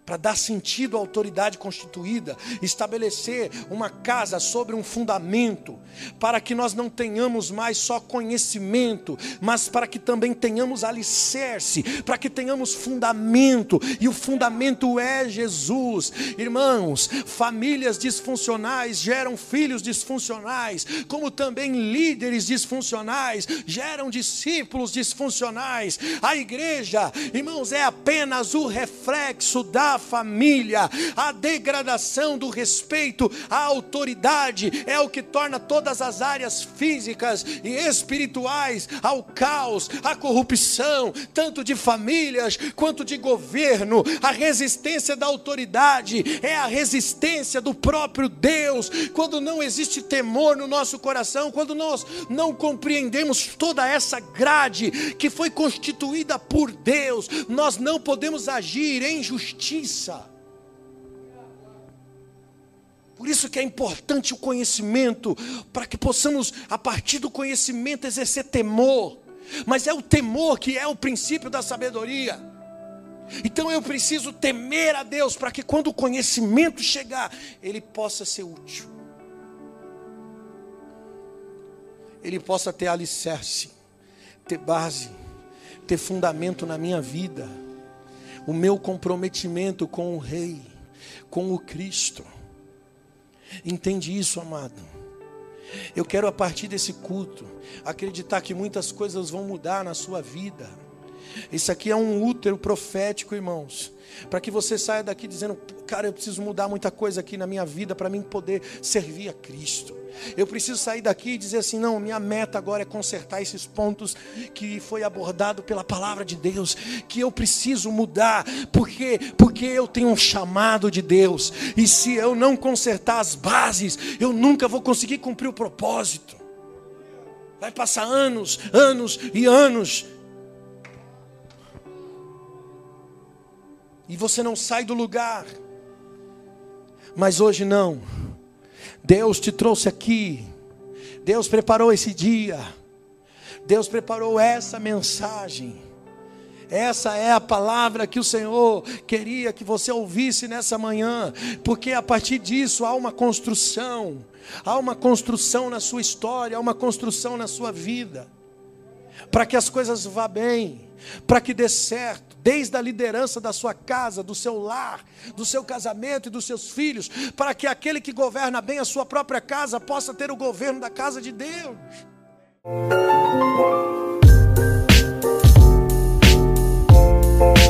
para dar sentido à autoridade constituída, estabelecer uma casa sobre um fundamento, para que nós não tenhamos mais só conhecimento, mas para que também tenhamos alicerce, para que tenhamos fundamento, e o fundamento é Jesus. Irmãos, famílias disfuncionais geram filhos disfuncionais, como também líderes disfuncionais geram discípulos disfuncionais. A igreja, irmãos, é apenas o reflexo da família. A degradação do respeito à autoridade é o que torna todas as áreas físicas e espirituais ao caos, à corrupção, tanto de famílias quanto de governo. A resistência da autoridade é a resistência do próprio Deus. Quando não existe temor no nosso coração, quando nós não compreendemos toda essa grade que foi constituída por Deus, nós não podemos agir em justiça justiça. Por isso que é importante o conhecimento, para que possamos, a partir do conhecimento, exercer temor. Mas é o temor que é o princípio da sabedoria. Então eu preciso temer a Deus para que quando o conhecimento chegar, ele possa ser útil. Ele possa ter alicerce, ter base, ter fundamento na minha vida o meu comprometimento com o Rei, com o Cristo. Entende isso, amado? Eu quero, a partir desse culto, acreditar que muitas coisas vão mudar na sua vida. Isso aqui é um útero profético, irmãos. Para que você saia daqui dizendo, cara, eu preciso mudar muita coisa aqui na minha vida para mim poder servir a Cristo. Eu preciso sair daqui e dizer assim: não, minha meta agora é consertar esses pontos que foi abordado pela palavra de Deus, que eu preciso mudar, porque porque eu tenho um chamado de Deus, e se eu não consertar as bases, eu nunca vou conseguir cumprir o propósito. Vai passar anos, anos e anos, e você não sai do lugar. Mas hoje não. Deus te trouxe aqui. Deus preparou esse dia. Deus preparou essa mensagem. Essa é a palavra que o Senhor queria que você ouvisse nessa manhã, porque a partir disso há uma construção, há uma construção na sua história, há uma construção na sua vida, para que as coisas vá bem, para que dê certo, desde a liderança da sua casa, do seu lar, do seu casamento e dos seus filhos, para que aquele que governa bem a sua própria casa possa ter o governo da casa de Deus. Música